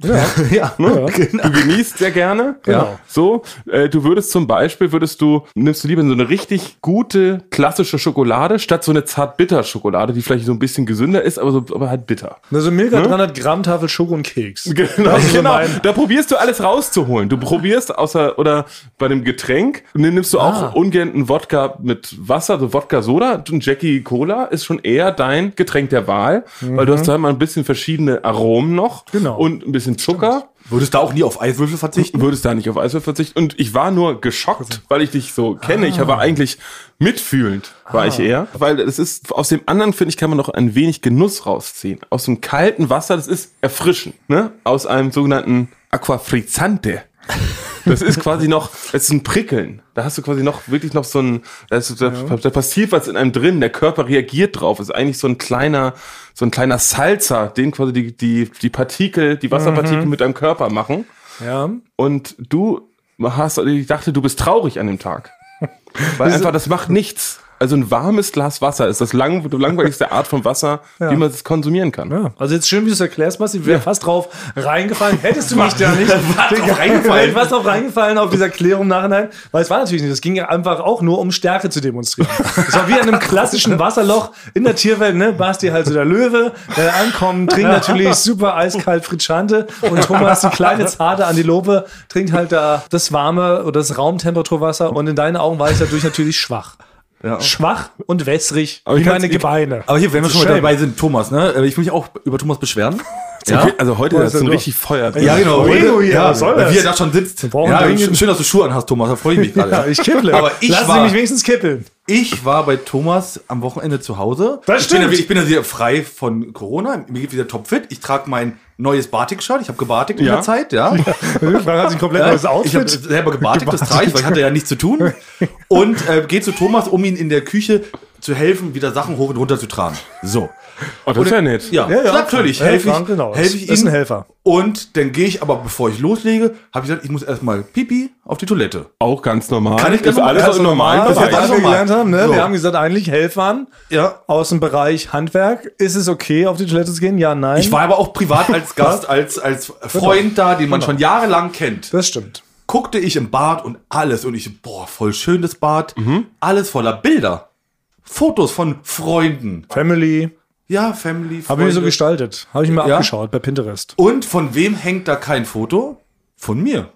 [laughs] ja. Ne? Du genießt sehr gerne. Genau. So, äh, du würdest zum Beispiel, würdest du, nimmst du lieber so eine richtig gute klassische Schokolade statt so eine zart-bitter-Schokolade, die vielleicht so ein bisschen gesünder ist, aber so, aber halt bitter. Also Milka 300 Gramm Tafel Schoko und Keks. [laughs] Genau, Das ist so genau. mein- Da probierst du alles rauszuholen. Du probierst außer oder bei einem Getränk nimmst du Ah. auch ungern einen Wodka mit Wasser, so Wodka Soda. Ein Jackie Cola ist schon eher dein Getränk der Wahl, weil du hast da mal ein bisschen verschiedene Aromen noch Mhm. Genau. und ein bisschen Zucker. Würdest du auch nie auf Eiswürfel verzichten? Würdest da nicht auf Eiswürfel verzichten. Und ich war nur geschockt, weil ich dich so kenne. Ich Ah. war eigentlich mitfühlend, war ich eher. Weil es ist, aus dem anderen, finde ich, kann man noch ein wenig Genuss rausziehen. Aus dem kalten Wasser, das ist erfrischend, ne? Aus einem sogenannten Aquafrizzante. Das ist quasi noch, es ist ein Prickeln. Da hast du quasi noch wirklich noch so ein, da, ist, da, da passiert was in einem drin, der Körper reagiert drauf. ist eigentlich so ein kleiner, so ein kleiner Salzer, den quasi die, die, die Partikel, die Wasserpartikel Mhm. mit deinem Körper machen. Ja. Und du hast, ich dachte, du bist traurig an dem Tag. Weil einfach, das macht nichts. Also ein warmes Glas Wasser ist das lang, langweiligste [laughs] Art von Wasser, wie man es konsumieren kann. Ja, also jetzt schön, wie du es erklärst, ich wäre fast drauf reingefallen. Hättest du mich da nicht [laughs] reingefallen. Fast drauf reingefallen auf dieser Klärung im nachhinein. Weil es war natürlich nicht. Es ging ja einfach auch nur um Stärke zu demonstrieren. Es war wie an einem klassischen Wasserloch in der Tierwelt, ne? Basti halt so der Löwe, der ankommt, trinkt natürlich [laughs] super eiskalt Fritschante und Thomas, die kleine zarte Antilope, trinkt halt da das warme oder das Raumtemperaturwasser und in deinen Augen war ich dadurch natürlich schwach. Ja. Schwach und wässrig, Aber wie meine ich- Gebeine. Aber hier, wenn wir schon mal dabei sind, Thomas, ne? Ich will mich auch über Thomas beschweren. [laughs] Okay, also heute ist so richtig Feuer. Ja, genau. Heute, ja, soll das? Wie er da schon sitzt. Ja, schön, dass du Schuhe anhast, Thomas. Da freue ich mich gerade. [laughs] Ja, ich kipple. Aber ich Lassen Sie war- mich wenigstens kippeln. Ich war bei Thomas am Wochenende zu Hause. Das ich bin, ja, stimmt. ich bin ja wieder frei von Corona. Mir geht wieder topfit. Ich trage mein neues Batik-Shirt. Ich habe gebatigt in Ja. der Zeit, ja. [laughs] Man hat sich komplett neues Ich habe Outfit. selber gebatigt, das trage ich, weil ich hatte ja nichts zu tun. [laughs] Und äh, gehe zu Thomas, um ihn in der Küche zu helfen, wieder Sachen hoch und runter zu tragen. So. Oh, das ist ja nett. Ja, Ja, ja. natürlich. Helfe ich, genau. helfe ich Ist ihm. ein Helfer. Und dann gehe ich aber, bevor ich loslege, habe ich gesagt, ich muss erstmal Pipi auf die Toilette. Auch ganz normal. Kann ich ganz ist alles normal- auch im normalen was wir normal. gelernt haben, ne? So. Wir haben gesagt, eigentlich Helfern Ja. aus dem Bereich Handwerk. Ist es okay, auf die Toilette zu gehen? Ja, nein. Ich war aber auch privat [laughs] als Gast, als, als Freund da, den man schon jahrelang kennt. das stimmt. Guckte ich im Bad und alles. Und ich, boah, voll schönes Bad. Alles voller Bilder. Fotos von Freunden. Family. Ja, Family, Habe ich mir so Freunde. gestaltet. Habe ich mir Ja? abgeschaut bei Pinterest. Und von wem hängt da kein Foto? Von mir.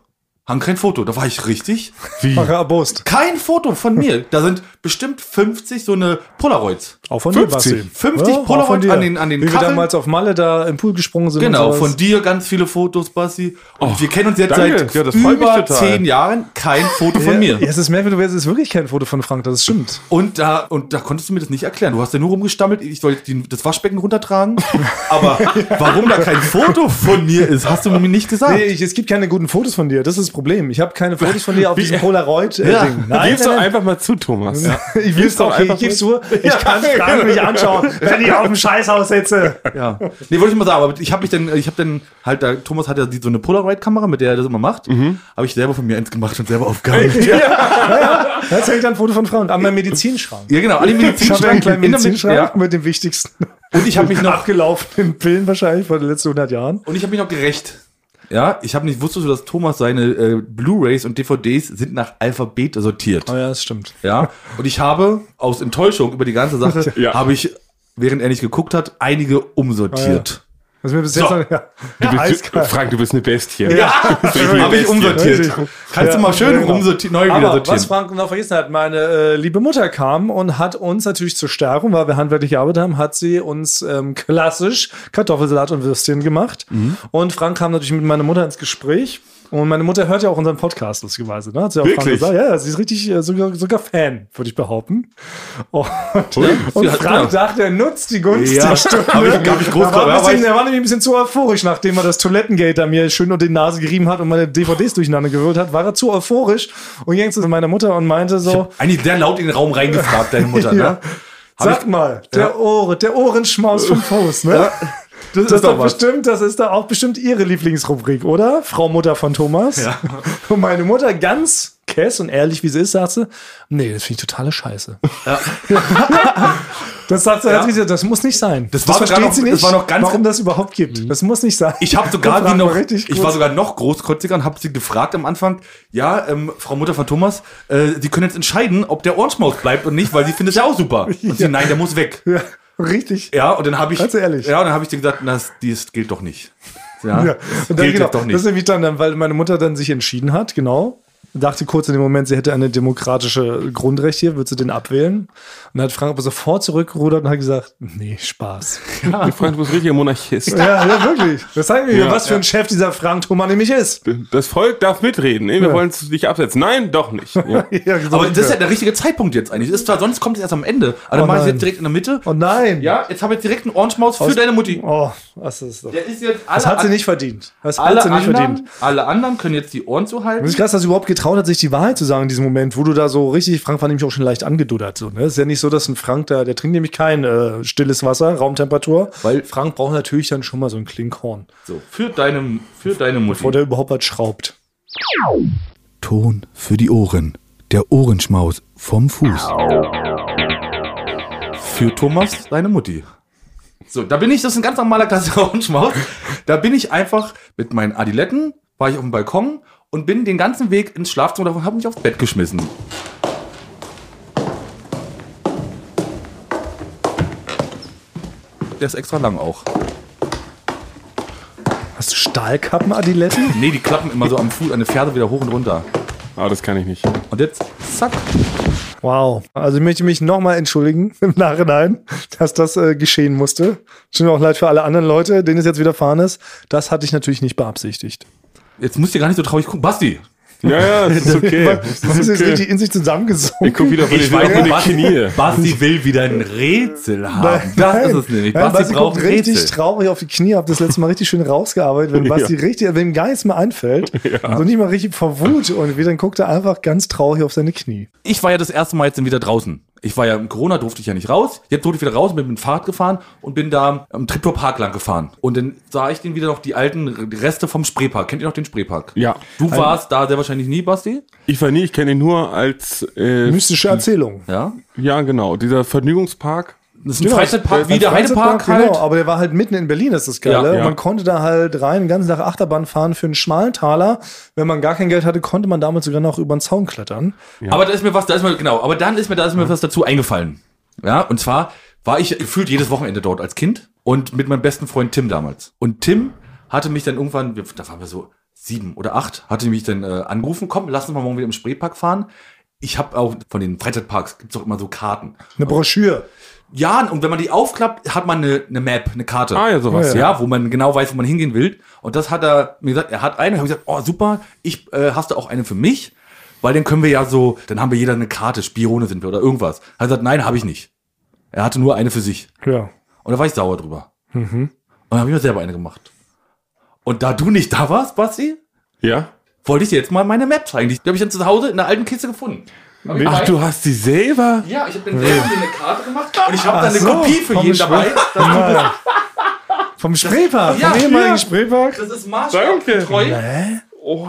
Hang kein Foto. Da war ich richtig. Erbost. Kein Foto von mir. Da sind bestimmt 50 so eine Polaroids. Auch von 50. dir, Basti. 50 auch Polaroid von dir. an den- an den Wie wir Kacheln. damals auf Malle da im Pool gesprungen sind. Genau, von dir ganz viele Fotos, Basti. Und wir kennen uns jetzt danke. seit Ja, über zehn Jahren. Kein Foto von ja, mir. Ja, es ist merkwürdig, es ist wirklich kein Foto von Frank, das stimmt. Und da, und da konntest du mir das nicht erklären. Du hast ja nur rumgestammelt, ich soll die, das Waschbecken runtertragen. Aber [laughs] warum da kein Foto von mir ist, hast du mir nicht gesagt. Nee, ich, es gibt keine guten Fotos von dir, das ist das Problem. Ich habe keine Fotos [laughs] von dir auf diesem Polaroid-Ding. Ja. Nein, Gib's doch einfach mal zu, Thomas. [laughs] Ich will es doch, okay, einfach ich geb's zu. Ich kann Frank nicht anschauen, wenn ich auf dem Scheißhaus sitze. Ja. Nee, wollte ich mal sagen, aber ich habe mich dann, ich habe dann halt, da, Thomas hat ja so eine Polaroid-Kamera, mit der er das immer macht. Habe ich selber von mir eins gemacht und selber aufgehangen. [laughs] Da zeigt ein Foto von Frank an meinem Medizinschrank. ja, genau, alle Ich habe einen Medizinschrank der Medizinschrank ja. mit dem wichtigsten Und ich habe mich noch abgelaufenen Pillen wahrscheinlich von den letzten 100 Jahren. Und ich habe mich noch gerecht. Ja, ich habe nicht, wusstest du, dass Thomas seine äh, Blu-Rays und DVDs sind nach Alphabet sortiert. Oh ja, das stimmt. Ja, und ich habe aus Enttäuschung über die ganze Sache, [laughs] Ja. habe ich, während er nicht geguckt hat, einige umsortiert. Das ist mir bis jetzt So. noch, ja, Du bist, eiskalt. Frank, du bist eine Bestie. Ja, [laughs] habe ich umsortiert. Richtig. Kannst du Ja, mal schön ja, genau. umsortieren, neu wieder Aber sortieren. was Frank noch vergessen hat, meine äh, liebe Mutter kam und hat uns natürlich zur Stärkung, weil wir handwerklich gearbeitet haben, hat sie uns ähm, klassisch Kartoffelsalat und Würstchen gemacht. Mhm. Und Frank kam natürlich mit meiner Mutter ins Gespräch. Und meine Mutter hört ja auch unseren Podcast, lustigerweise. Ne? Hat sie auch Wirklich? gesagt. Ja, ja, sie ist richtig äh, sogar, sogar Fan, würde ich behaupten. Und, [laughs] und sie hat- Frank ja. dachte, er nutzt die Gunst Ja, der Stunde. [laughs] hab ich- hab ich groß er, war ein bisschen, ja, er war nämlich ein bisschen zu euphorisch, nachdem er das Toilettengate da mir schön unter die Nase gerieben hat und meine DVDs durcheinander gewürgt hat, war er zu euphorisch und ging zu meiner Mutter und meinte so, Eigentlich sehr laut in den Raum reingefragt, deine Mutter, [laughs] Ja. ne? Sag mal, der Ja. Ohren, der Ohrenschmaus vom Fuß, ne? Das, Das ist doch bestimmt, das ist da auch bestimmt ihre Lieblingsrubrik, oder? Frau Mutter von Thomas. Ja. [laughs] Und meine Mutter ganz kess und ehrlich, wie sie ist, sagt sie, nee, das finde ich totale Scheiße. [laughs] das sagt sie, Ja. sie gesagt, das muss nicht sein. Das war sogar noch- das war noch ganz- warum das überhaupt gibt. Das muss nicht sein. Ich habe sogar die noch, ich war sogar noch großkreuziger und habe sie gefragt am Anfang, ja, ähm, Frau Mutter von Thomas, äh, Sie können jetzt entscheiden, ob der Ohrenschmaus bleibt und nicht, weil sie findet es ja auch super. Und sie, [laughs] nein, der muss weg. ja, richtig. Ja, und dann habe ich, Ganz ehrlich. ja, und dann habe ich dir gesagt, das, dies gilt doch nicht. Ja, Ja. das gilt genau, doch das nicht. ist nämlich dann, weil meine Mutter dann sich entschieden hat, genau. Dachte kurz in dem Moment, sie hätte eine demokratische Grundrecht hier, würde sie den abwählen. Und dann hat Frank aber sofort zurückgerudert und hat gesagt, nee, Spaß. Frank, du bist richtiger Monarchist. Ja, ja, wirklich. Das zeigt mir, Ja, was für ein Chef dieser Frank Thomas nämlich ist. Das Volk darf mitreden. Nee, wir Ja. wollen es nicht absetzen. Nein, doch nicht. Ja. [laughs] Ja, so Aber das ist ja der richtige Zeitpunkt jetzt eigentlich. Ist zwar, sonst kommt es erst am Ende. Aber dann Oh mache ich jetzt direkt in der Mitte. Oh nein. Ja, jetzt habe ich direkt einen Ohrenschmaus für deine Mutti. Oh, was ist das? Der ist jetzt Das alle, hat sie nicht verdient. Das alle, hat sie nicht anderen, verdient. alle anderen können jetzt die Ohren zuhalten. Das ist krass, dass überhaupt getraut hat, sich die Wahrheit zu sagen in diesem Moment, wo du da so richtig, Frank war nämlich auch schon leicht angeduddert. So, ne? Ist ja nicht so, dass ein Frank da, der trinkt nämlich kein äh, stilles Wasser, Raumtemperatur, weil Frank braucht natürlich dann schon mal so ein Klinkhorn, So, für deine, für deine Mutti. bevor der überhaupt was schraubt. Ton für die Ohren. Der Ohrenschmaus vom Fuß. Für Thomas, deine Mutti. So, da bin ich, das ist ein ganz normaler klassischer [laughs] Ohrenschmaus. Da bin ich einfach mit meinen Adiletten, war ich auf dem Balkon und bin den ganzen Weg ins Schlafzimmer und habe mich aufs Bett geschmissen. Der ist extra lang auch. Hast du Stahlkappen, Adiletten? Nee, die klappen immer so am Fuß, an der Ferse wieder hoch und runter. Aber das kann ich nicht. Und jetzt, zack. Wow. Also ich möchte mich nochmal entschuldigen [laughs] im Nachhinein, dass das äh, geschehen musste. Tut mir auch leid für alle anderen Leute, denen es jetzt widerfahren ist. Das hatte ich natürlich nicht beabsichtigt. Jetzt musst du gar nicht so traurig gucken. Basti! Ja, ja, das ist [laughs] okay. Das ist okay. richtig in sich zusammengesunken. Ich guck wieder von Ich den, weiß Basti, Knie. Basti will wieder ein Rätsel haben. das ist es nämlich. Nein, Basti, Basti braucht guckt ein richtig Rätsel. traurig auf die Knie, hab das letzte Mal richtig schön rausgearbeitet, wenn [laughs] Basti richtig, wenn ihm gar nichts mehr einfällt, [laughs] so nicht mal richtig vor Wut und dann guckt er einfach ganz traurig auf seine Knie. Ich war ja das erste Mal jetzt wieder draußen. Ich war ja im Corona, durfte ich ja nicht raus. Jetzt durfte ich wieder raus, bin mit dem Fahrrad gefahren und bin da am Treptower Park lang gefahren. Und dann sah ich den wieder noch die alten Reste vom Spreepark. Kennt ihr noch den Spreepark? Ja. Du warst da sehr wahrscheinlich nie, Basti? Ich war nie, ich kenne ihn nur als, äh, Mystische Erzählung. Ja. ja genau, dieser Vergnügungspark. Das ist ein Freizeitpark wie der Heidepark halt. Genau, aber der war halt mitten in Berlin, das ist das Geile. Ja, ja. Man konnte da halt rein, den ganzen Tag Achterbahn fahren für einen schmalen Taler. Wenn man gar kein Geld hatte, konnte man damit sogar noch über den Zaun klettern. Aber da ist mir was, da ist mir, genau, aber dann ist mir, da ist mir was dazu eingefallen. Ja, und zwar war ich gefühlt jedes Wochenende dort als Kind und mit meinem besten Freund Tim damals. Und Tim hatte mich dann irgendwann, da waren wir so sieben oder acht, hatte mich dann äh, angerufen, komm, lass uns mal morgen wieder im Spreepark fahren. ich habe auch von den Freizeitparks gibt's auch immer so Karten. Eine Broschüre. Ja, und wenn man die aufklappt, hat man eine, eine Map, eine Karte. Ah, ja, sowas. Ja, wo man genau weiß, wo man hingehen will. Und das hat er mir gesagt, er hat eine. habe ich gesagt, oh super, ich äh, hast du auch eine für mich? Weil dann können wir ja so, dann haben wir jeder eine Karte, Spione sind wir oder irgendwas. Er hat gesagt, nein, habe ich nicht. Er hatte nur eine für sich. Ja. Und da war ich sauer drüber. Und dann habe ich mir selber eine gemacht. Und da du nicht da warst, Basti, Ja? wollte ich dir jetzt mal meine Map zeigen. Die habe ich dann zu Hause in einer alten Kiste gefunden. Hab ich Ach, du hast die selber? Ja, ich habe dann selber mir eine Karte gemacht und ich habe dann eine so, Kopie für jeden dabei. Ja. Vom Spreepark, Ja, vom ehemaligen ja. Spreepark. Das ist maßstabsgetreu. Oh.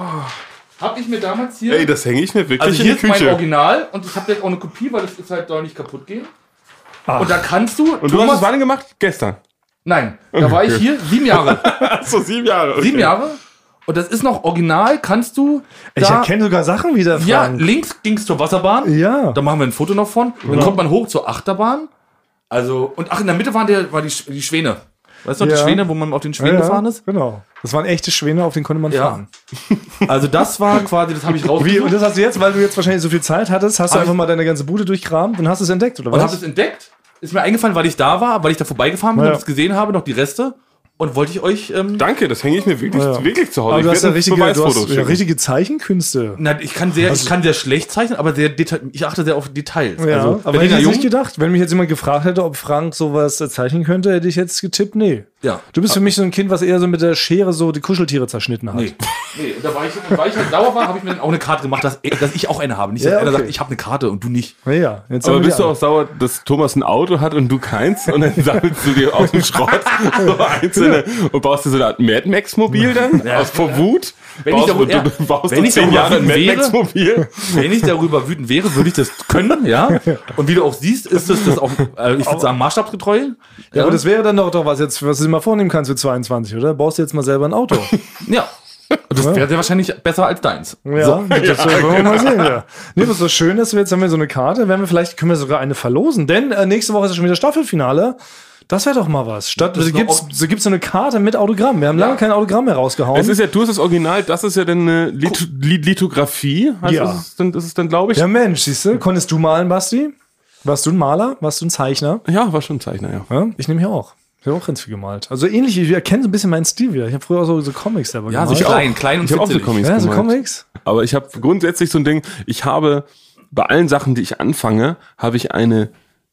Habe ich mir damals hier. Ey, das hänge ich mir wirklich also in hier die ist mein Küche. Original und ich habe jetzt auch eine Kopie, weil das ist halt soll nicht kaputt gehen. Ach. Und da kannst du. Und du hast es wann gemacht? Gestern. Nein, da war ich hier sieben Jahre. [laughs] Achso, sieben Jahre. okay. Sieben Jahre. Und das ist noch original. Kannst du. Ich erkenne sogar Sachen wieder, Ja, Frank. links ging's zur Wasserbahn. Ja. Da machen wir ein Foto noch von. Dann kommt man hoch zur Achterbahn. Also, und ach, in der Mitte waren der, war die, die Schwäne. Weißt du, noch, Ja. die Schwäne, wo man auf den Schwänen ja, gefahren ist? Genau. Das waren echte Schwäne, auf denen konnte man Ja. fahren. [laughs] Also, das war quasi, das habe ich Wie, rausgesucht. und das hast du jetzt, weil du jetzt wahrscheinlich so viel Zeit hattest, hast du einfach mal deine ganze Bude durchkramt und hast es entdeckt, oder und habe was? es entdeckt. Ist mir eingefallen, weil ich da war, weil ich da vorbeigefahren bin Ja. und es gesehen habe, noch die Reste. Und wollte ich euch. Ähm, Danke, das hänge ich mir wirklich, Ja. wirklich zu Hause. Aber du Ich hast ja richtige, du hast ja richtige Zeichenkünste. na, ich kann sehr, ich kann sehr schlecht zeichnen, aber sehr ich achte sehr auf Details. Ja, also, aber hätte ich nicht gedacht. Wenn mich jetzt jemand gefragt hätte, ob Frank sowas äh, zeichnen könnte, hätte ich jetzt getippt, nee. Ja. Du bist für mich so ein Kind, was eher so mit der Schere so die Kuscheltiere zerschnitten hat. Nee. nee, und da war ich, weil ich halt sauer war, habe ich mir dann auch eine Karte gemacht, dass, dass ich auch eine habe. Nicht, dass Ja, einer okay. sagt, ich habe eine Karte und du nicht. Ja, ja. Jetzt Aber bist du auch sauer, dass Thomas ein Auto hat und du keins? Und dann [laughs] sammelst du dir aus dem Schrott so [laughs] einzelne und baust dir so eine Art Mad Max-Mobil dann? [laughs] aus vor Wut? Wenn ich baust darüber- du, ja, baust wenn du ich zehn Jahre ein Mad wütend wäre- Max-Mobil? [laughs] Wenn ich darüber wütend wäre, würde ich das können, ja. Und wie du auch siehst, ist das, das auch, äh, ich würde sagen, maßstabsgetreu. Ja, aber das wäre dann doch, doch was jetzt, was du dir mal vornehmen kannst für 22, oder? Baust du jetzt mal selber ein Auto? ja. Das wäre sehr wahrscheinlich besser als deins. Ja, das wollen wir mal sehen, ja. Nee, was so schön ist, jetzt haben wir so eine Karte, werden wir vielleicht, können wir sogar eine verlosen, denn äh, nächste Woche ist ja schon wieder Staffelfinale. Das wäre doch mal was. Statt, Das so gibt's, so gibt's so eine Karte mit Autogramm. Wir haben lange kein Autogramm mehr rausgehauen. Es ist ja, du hast das Original, das ist ja dann eine Lith Li- Lithografie. Also Ja. das ist dann, das ist dann glaube ich. ja, Ja. Mensch, siehst du, konntest du malen, Basti? Warst du ein Maler? Warst du ein Zeichner? war schon ein Zeichner, ja. Ja, ich nehme hier auch. Ich habe auch ganz viel gemalt. Also ähnlich, ich erkenne so ein bisschen meinen Stil wieder. Ich habe früher auch so, so Comics selber Ja, so gemalt. klein, klein und Ich habe auch so. Comics Ja, so gemalt. Comics. Aber ich habe grundsätzlich so ein Ding, ich habe bei allen Sachen, die ich anfange, habe ich eine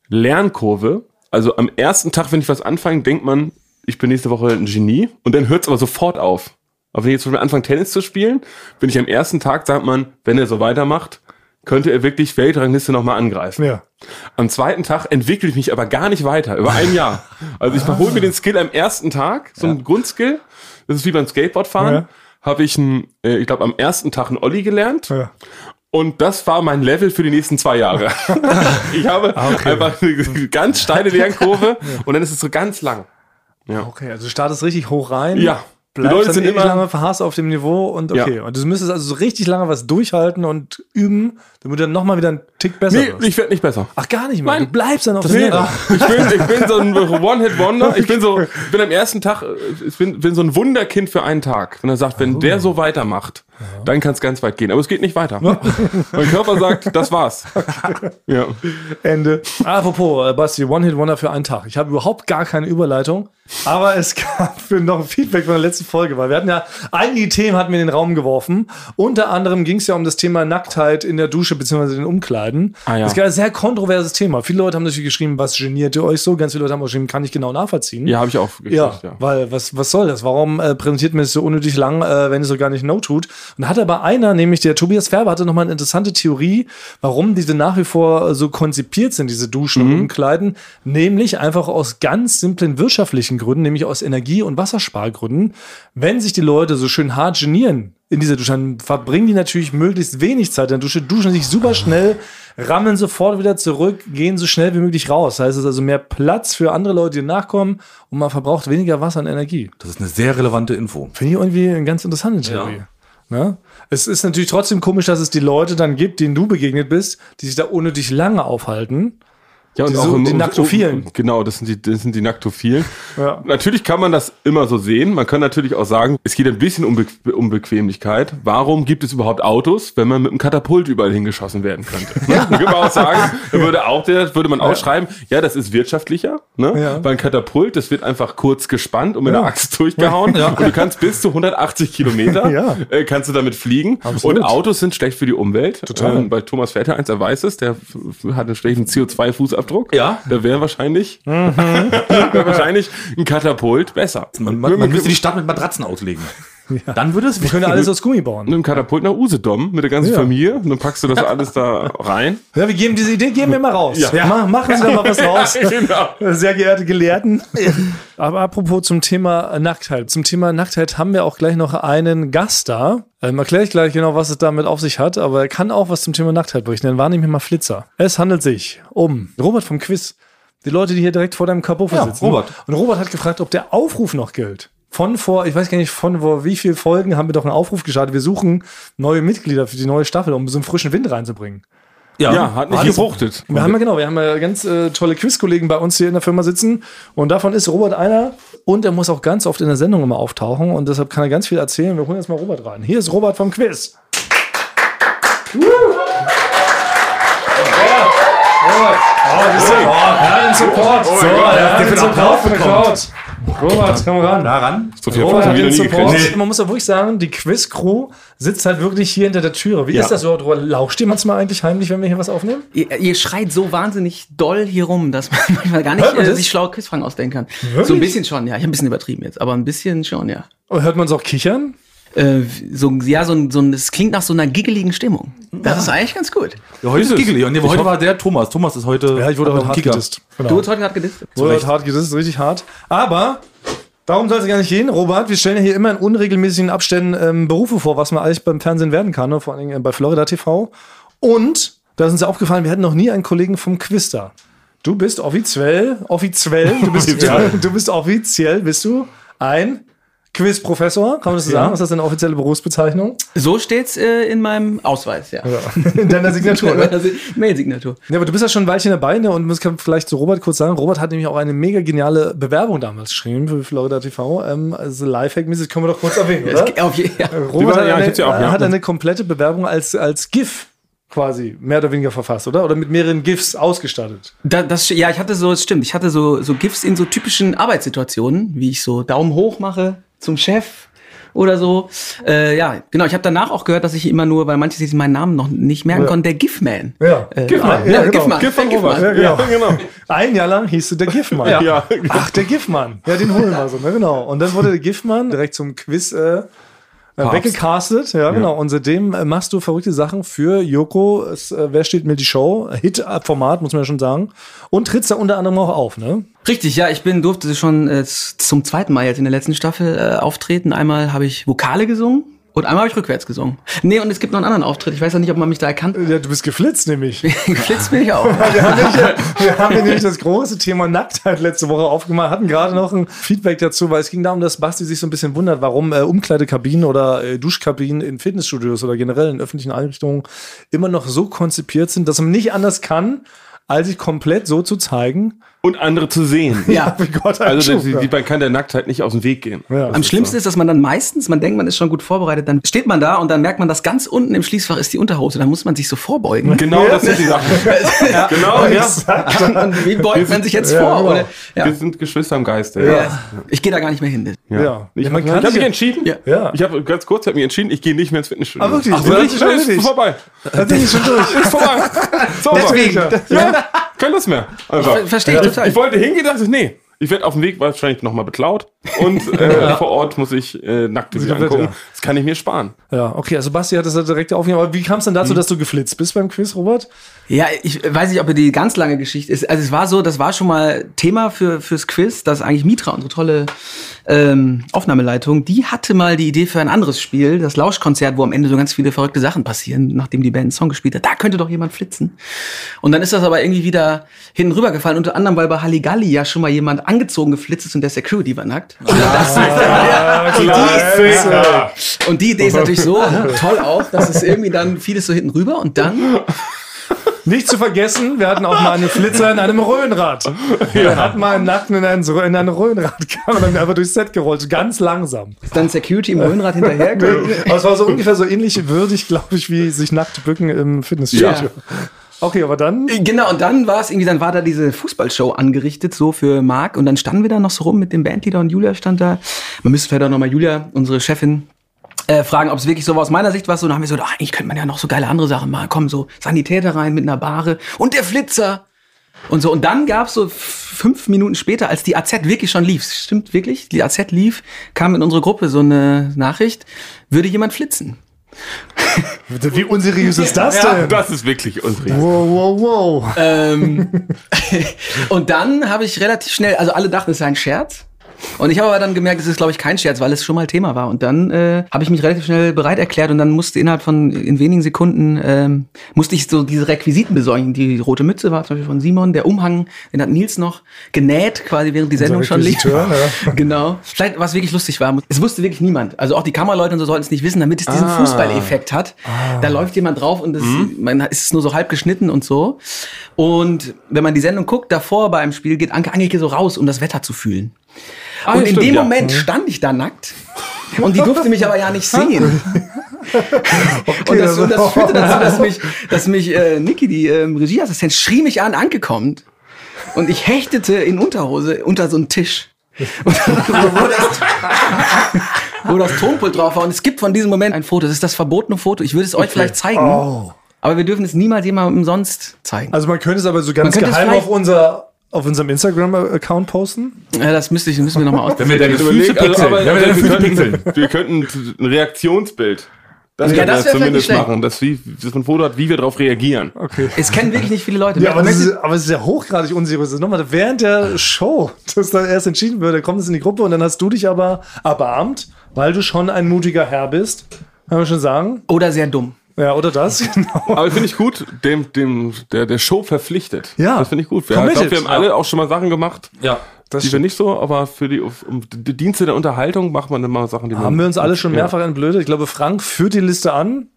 Lernkurve. Also am ersten Tag, wenn ich was anfange, denkt man, ich bin nächste Woche ein Genie und dann hört es aber sofort auf. Aber wenn ich jetzt zum Beispiel anfange, Tennis zu spielen, bin ich am ersten Tag, sagt man, wenn er so weitermacht, könnte er wirklich Weltrangliste nochmal angreifen. Ja. Am zweiten Tag entwickle ich mich aber gar nicht weiter, über ein Jahr. Also ich [laughs] hole mir den Skill am ersten Tag, so ein Grundskill. Das ist wie beim Skateboardfahren. Ja. Habe ich, ein, äh, ich glaube, am ersten Tag einen Olli gelernt. Ja. Und das war mein Level für die nächsten zwei Jahre. [laughs] ich habe Ah, einfach eine ganz steile Lernkurve und dann ist es so ganz lang. Ja. Okay, also du startest richtig hoch rein. Ja. Bleibst Leute dann sind ewig immer- lange verharrst auf dem Niveau und okay. Ja. Und du müsstest also so richtig lange was durchhalten und üben, damit du dann nochmal wieder einen Tick besser Nee, wirst. ich werde nicht besser. Ach, gar nicht mehr. Nein. Du bleibst dann auf dem Nee, Level. ich, bin, ich bin so ein [laughs] One-Hit-Wonder. Ich bin so, ich bin am ersten Tag, äh, ich bin, bin so ein Wunderkind für einen Tag. Wenn er sagt, wenn der so weitermacht, dann kann es ganz weit gehen. Aber es geht nicht weiter. [laughs] mein Körper sagt, das war's. [laughs] Ja. Ende. Apropos, äh, Basti, One-Hit-Wonder für einen Tag. Ich habe überhaupt gar keine Überleitung, aber es gab für noch ein Feedback von der letzten Folge, weil wir hatten ja einige Themen hatten wir in den Raum geworfen. Unter anderem ging es ja um das Thema Nacktheit in der Dusche bzw. den Umkleiden. Ah, ja. Das ist ein sehr kontroverses Thema. Viele Leute haben natürlich geschrieben, was geniert ihr euch so? Ganz viele Leute haben auch geschrieben, kann ich genau nachvollziehen. Ja, habe ich auch gekriegt, Ja, ja. weil was, was soll das? Warum äh, präsentiert man es so unnötig lang, äh, wenn es so gar nicht no tut? Und hat aber einer, nämlich der Tobias Färber, hatte nochmal eine interessante Theorie, warum diese nach wie vor äh, so konzipiert sind, diese Duschen Mhm. und Umkleiden, nämlich einfach aus ganz simplen wirtschaftlichen Gründen, nämlich aus Energie- und Wasserspargründen. Wenn sich die Leute so schön hart genieren in dieser Dusche, dann verbringen die natürlich möglichst wenig Zeit in der Dusche, duschen sich super schnell, rammeln sofort wieder zurück, gehen so schnell wie möglich raus. Das heißt, es ist also mehr Platz für andere Leute, die nachkommen und man verbraucht weniger Wasser und Energie. Das ist eine sehr relevante Info. Finde ich irgendwie eine ganz interessante Theorie. Ne? Es ist natürlich trotzdem komisch, dass es die Leute dann gibt, denen du begegnet bist, die sich da unnötig lange aufhalten. Ja, und Die auch so- im, die Naktophilen. Genau, das sind die, das sind die Naktophilen. Ja. Natürlich kann man das immer so sehen. Man kann natürlich auch sagen, es geht ein bisschen um, Be um Bequemlichkeit. Warum gibt es überhaupt Autos, wenn man mit einem Katapult überall hingeschossen werden könnte? Ja. Dann man auch sagen, [laughs] da würde auch der, würde man auch schreiben, ja, das ist wirtschaftlicher, ne? Ja. Weil ein Katapult, das wird einfach kurz gespannt und mit einer Axt durchgehauen. Und du kannst bis zu 180 Kilometer, Ja. äh, kannst du damit fliegen. Absolut. Und Autos sind schlecht für die Umwelt. Total. Ähm, bei Thomas Vetter eins, er weiß es, der hat einen schlechten CO2-Fußabdruck. Ja. Da wäre wahrscheinlich, Mhm. [laughs] wäre wahrscheinlich ein Katapult besser. Man, man, man müsste die Stadt mit Matratzen auslegen. Dann würde es Wir können alles aus Gummi bauen. Mit einem Katapult nach Usedom mit der ganzen Ja. Familie und dann packst du das alles da rein. Ja, wir geben diese Idee, geben wir mal raus. Ja. Ma- machen Sie da mal was raus. [laughs] genau. Sehr geehrte Gelehrten. Aber apropos zum Thema Nacktheit. Zum Thema Nacktheit haben wir auch gleich noch einen Gast da. Ähm, Erkläre ich gleich genau, was es damit auf sich hat, aber er kann auch was zum Thema Nacktheit berichten. Dann wahrnehme ich mal Flitzer. Es handelt sich um Robert vom Quiz. Die Leute, die hier direkt vor deinem Kabuff Ja, sitzen. Robert. Und Robert hat gefragt, ob der Aufruf noch gilt. Von vor, ich weiß gar nicht, von vor wie vielen Folgen haben wir doch einen Aufruf gestartet. Wir suchen neue Mitglieder für die neue Staffel, um so einen frischen Wind reinzubringen. Ja, hat nicht gefruchtet. Wir haben ja genau, wir haben ja ganz äh, tolle Quiz-Kollegen bei uns hier in der Firma sitzen und davon ist Robert einer und er muss auch ganz oft in der Sendung immer auftauchen und deshalb kann er ganz viel erzählen. Wir holen jetzt mal Robert rein. Hier ist Robert vom Quiz. Herren Support. So, der hat den Applaus bekommen. Robert, komm ran. Daran. So viel Robert hat noch nie Support. gekriegt. Man muss ja wirklich sagen, die Quiz-Crew sitzt halt wirklich hier hinter der Türe. Wie Ja. ist das so? Robert? Lauscht ihr manchmal eigentlich heimlich, wenn wir hier was aufnehmen? Ihr, ihr schreit so wahnsinnig doll hier rum, dass man [laughs] manchmal gar nicht äh, sich schlaue Quizfragen ausdenken kann. Wirklich? So ein bisschen schon, ja. Ich habe ein bisschen übertrieben jetzt, aber ein bisschen schon, ja. Und hört man es auch kichern? Äh, so, ja, so so es klingt nach so einer giggeligen Stimmung. Das ist eigentlich ganz gut. Ja, heute ist es. Giggly. Und heute war der Thomas. Thomas ist heute. Ja, ich wurde heute hart gedisst. Genau. Du hast heute gerade gedistet. Wurde heute hart gedisst, richtig hart. Aber darum soll es gar nicht gehen, Robert. Wir stellen ja hier immer in unregelmäßigen Abständen ähm, Berufe vor, was man eigentlich beim Fernsehen werden kann, ne? vor allen Dingen äh, bei Florida TV. Und da ist uns ja aufgefallen, wir hatten noch nie einen Kollegen vom Quiz da. Du bist offiziell, offiziell, du bist, [laughs] du bist offiziell, bist du ein Quiz-Professor, kann man das so sagen? Ist das eine offizielle Berufsbezeichnung? So steht's äh, in meinem Ausweis, ja. In deiner Signatur, [laughs] ne? Mail-Signatur. Ja, aber du bist ja schon ein Weilchen dabei, ne? Und kann vielleicht zu Robert kurz sagen, Robert hat nämlich auch eine mega geniale Bewerbung damals geschrieben für Florida TV. Ähm, also Lifehack-mäßig können wir doch kurz erwähnen, [laughs] oder? Auf je, ja. Robert hat, ja, eine, ja auch, ja. hat eine komplette Bewerbung als, als GIF quasi mehr oder weniger verfasst, oder? Oder mit mehreren GIFs ausgestattet. Da, das, ja, ich hatte so, es stimmt, ich hatte so, so GIFs in so typischen Arbeitssituationen, wie ich so Daumen hoch mache zum Chef oder so. Äh, ja, genau. Ich habe danach auch gehört, dass ich immer nur, weil manche sich meinen Namen noch nicht merken Ja. konnten, der GIF-Man. Ja, Äh, GIF-Man. Ja, genau. GIF-Man. GIF von Der Robert. GIF-Man. Ja, genau. Ja, genau. Ein Jahr lang hieß du der GIF-Mann. Ja, Ach, der GIF-Mann. Ja, den holen wir so, ne? genau. Und dann wurde der GIF-Mann direkt zum Quiz äh, äh, weggecastet. Ja, genau. Und seitdem äh, machst du verrückte Sachen für Joko. Es, äh, Wer steht mir die Show? Hit-Format, muss man ja schon sagen. Und trittst da unter anderem auch auf, ne? Richtig, ja, ich bin durfte schon äh, zum zweiten Mal jetzt in der letzten Staffel äh, auftreten. Einmal habe ich Vokale gesungen und einmal habe ich rückwärts gesungen. Nee, und es gibt noch einen anderen Auftritt. Ich weiß ja nicht, ob man mich da erkannt. Ja, du bist geflitzt, nämlich. [laughs] Geflitzt bin ich auch. [laughs] Wir haben, nämlich, wir haben nämlich das große Thema Nacktheit letzte Woche aufgemacht, hatten gerade noch ein Feedback dazu, weil es ging darum, dass Basti sich so ein bisschen wundert, warum äh, Umkleidekabinen oder äh, Duschkabinen in Fitnessstudios oder generell in öffentlichen Einrichtungen immer noch so konzipiert sind, dass man nicht anders kann, als sich komplett so zu zeigen. Und andere zu sehen. [laughs] Ja. Wie Gott Also schuf, die, ja. die, man kann der Nacktheit nicht aus dem Weg gehen. Ja, Am schlimmsten ist, dass man dann meistens, man denkt, man ist schon gut vorbereitet, dann steht man da und dann merkt man, dass ganz unten im Schließfach ist die Unterhose. Da muss man sich so vorbeugen. Genau, das [laughs] sind die Sachen. [laughs] Genau, ja. Und wie beugt man sich jetzt Ja, vor? genau. Oder? Ja. Wir sind Geschwister im Geiste. Ja. Ich gehe da gar nicht mehr hin. Ja. Ich, Ja, man ich habe mich ja- entschieden. Ja. Ja. Ich habe ganz kurz hab mich entschieden, ich gehe nicht mehr ins Fitnessstudio. Ah, wirklich? Ach, Ja, wirklich? das ist ist vorbei. Da bin ich schon durch. Ist vorbei. So, Deswegen. Ja, kein Lust mehr. Einfach. Ver- verstehe ich total. Ich wollte hingehen, dachte, nee. Ich werde auf dem Weg wahrscheinlich nochmal beklaut. Und [laughs] äh, vor Ort muss ich äh, nackte Bilder angucken. ja. Das kann ich mir sparen. Ja, okay, also Basti hat das ja direkt aufgenommen. Aber wie kam es denn dazu, dass du geflitzt bist beim Quiz, Robert? Ja, ich weiß nicht, ob die ganz lange Geschichte ist. Also es war so, das war schon mal Thema für fürs Quiz, dass eigentlich Mitra, unsere tolle ähm, Aufnahmeleitung, die hatte mal die Idee für ein anderes Spiel, das Lauschkonzert, wo am Ende so ganz viele verrückte Sachen passieren, nachdem die Band einen Song gespielt hat. Da könnte doch jemand flitzen. Und dann ist das aber irgendwie wieder hinten rübergefallen, unter anderem, weil bei Halligalli ja schon mal jemand angezogen geflitzt ist und der Security war nackt. Und, [laughs] Klassiker. und die Idee ist natürlich so [laughs] toll auch, dass es irgendwie dann vieles so hinten rüber und dann Nicht zu vergessen, wir hatten auch mal einen Flitzer in einem Röhnrad. Wir hatten mal einen Nackten in ein, in ein Röhnrad gegangen [laughs] und dann einfach durchs Set gerollt, ganz langsam. Ist dann Security im Röhnrad hinterher? Aber es war so ungefähr so ähnlich würdig, glaube ich, wie sich nackt bücken im Fitnessstudio. Ja. Okay, aber dann. Genau, und dann war es irgendwie, dann war da diese Fußballshow angerichtet, so für Marc. Und dann standen wir da noch so rum mit dem Bandleader und Julia stand da. Man müsste vielleicht auch nochmal Julia, unsere Chefin, äh, fragen, ob es wirklich so war. Aus meiner Sicht war es so, dann haben wir so, ach, eigentlich könnte man ja noch so geile andere Sachen machen. Komm, so Sanitäter rein mit einer Bahre und der Flitzer. Und so, und dann gab's so f- fünf Minuten später, als die AZ wirklich schon lief, stimmt wirklich, die AZ lief, kam in unsere Gruppe so eine Nachricht, würde jemand flitzen. Wie unseriös ist das Ja, denn? das ist wirklich unsere. Wow, wow, wow. Ähm, [laughs] und dann habe ich relativ schnell, also alle dachten, es sei ein Scherz. Und ich habe aber dann gemerkt, es ist, glaube ich, kein Scherz, weil es schon mal Thema war. Und dann äh, habe ich mich relativ schnell bereit erklärt und dann musste innerhalb von in wenigen Sekunden ähm, musste ich so diese Requisiten besorgen. Die rote Mütze war zum Beispiel von Simon, der Umhang, den hat Nils noch genäht, quasi während die Sendung schon lief. Ja. [laughs] Genau. Vielleicht, was wirklich lustig war, es wusste wirklich niemand. Also auch die Kameraleute und so sollten es nicht wissen, damit es diesen Ah. Fußballeffekt hat. Da läuft jemand drauf und es, man ist es nur so halb geschnitten und so. Und wenn man die Sendung guckt, davor bei einem Spiel geht Anke Angelke so raus, um das Wetter zu fühlen. Ah, und in stimmt, dem ja. Moment stand ich da nackt. Und die durfte mich aber ja nicht [laughs] sehen. und, das, das führte dazu, dass [laughs] mich, dass mich äh, Niki, die ähm, Regieassistent, schrie mich an, Anke kommt. Und ich hechtete in Unterhose unter so einen Tisch. [laughs] Wo, das, wo das Tonpult drauf war. Und es gibt von diesem Moment ein Foto. Das ist das verbotene Foto. Ich würde es euch vielleicht zeigen. Aber wir dürfen es niemals jemandem sonst zeigen. Also man könnte es aber so ganz geheim auf unser auf unserem Instagram-Account posten. Ja, das müsste ich, müssen wir nochmal aus. Wenn wir deine Füße also, pixeln. Wenn wir also, deine wir, Füße könnten, pixeln. wir könnten ein Reaktionsbild. Das Ja, können das wir zumindest machen, dass, wie, dass man ein Foto hat, wie wir darauf reagieren. Es kennen wirklich nicht viele Leute. Ja, aber, das ist, aber es ist ja hochgradig unseriös. Das ist Nochmal, während der Show, [laughs] dass dann erst entschieden würde, kommt es in die Gruppe und dann hast du dich aber erbarmt, weil du schon ein mutiger Herr bist. Kann man schon sagen? Oder sehr dumm. Ja, oder das? [laughs] Genau. Aber finde ich gut, dem, dem, der, der Show verpflichtet. Ja. Das finde ich gut. Wir, ich glaube, wir haben alle auch schon mal Sachen gemacht, Ja. die wir nicht so, aber für die, um die Dienste der Unterhaltung macht man immer Sachen, die man. Haben wir uns alle schon Ja. mehrfach entblödet. Ich glaube, Frank führt die Liste an.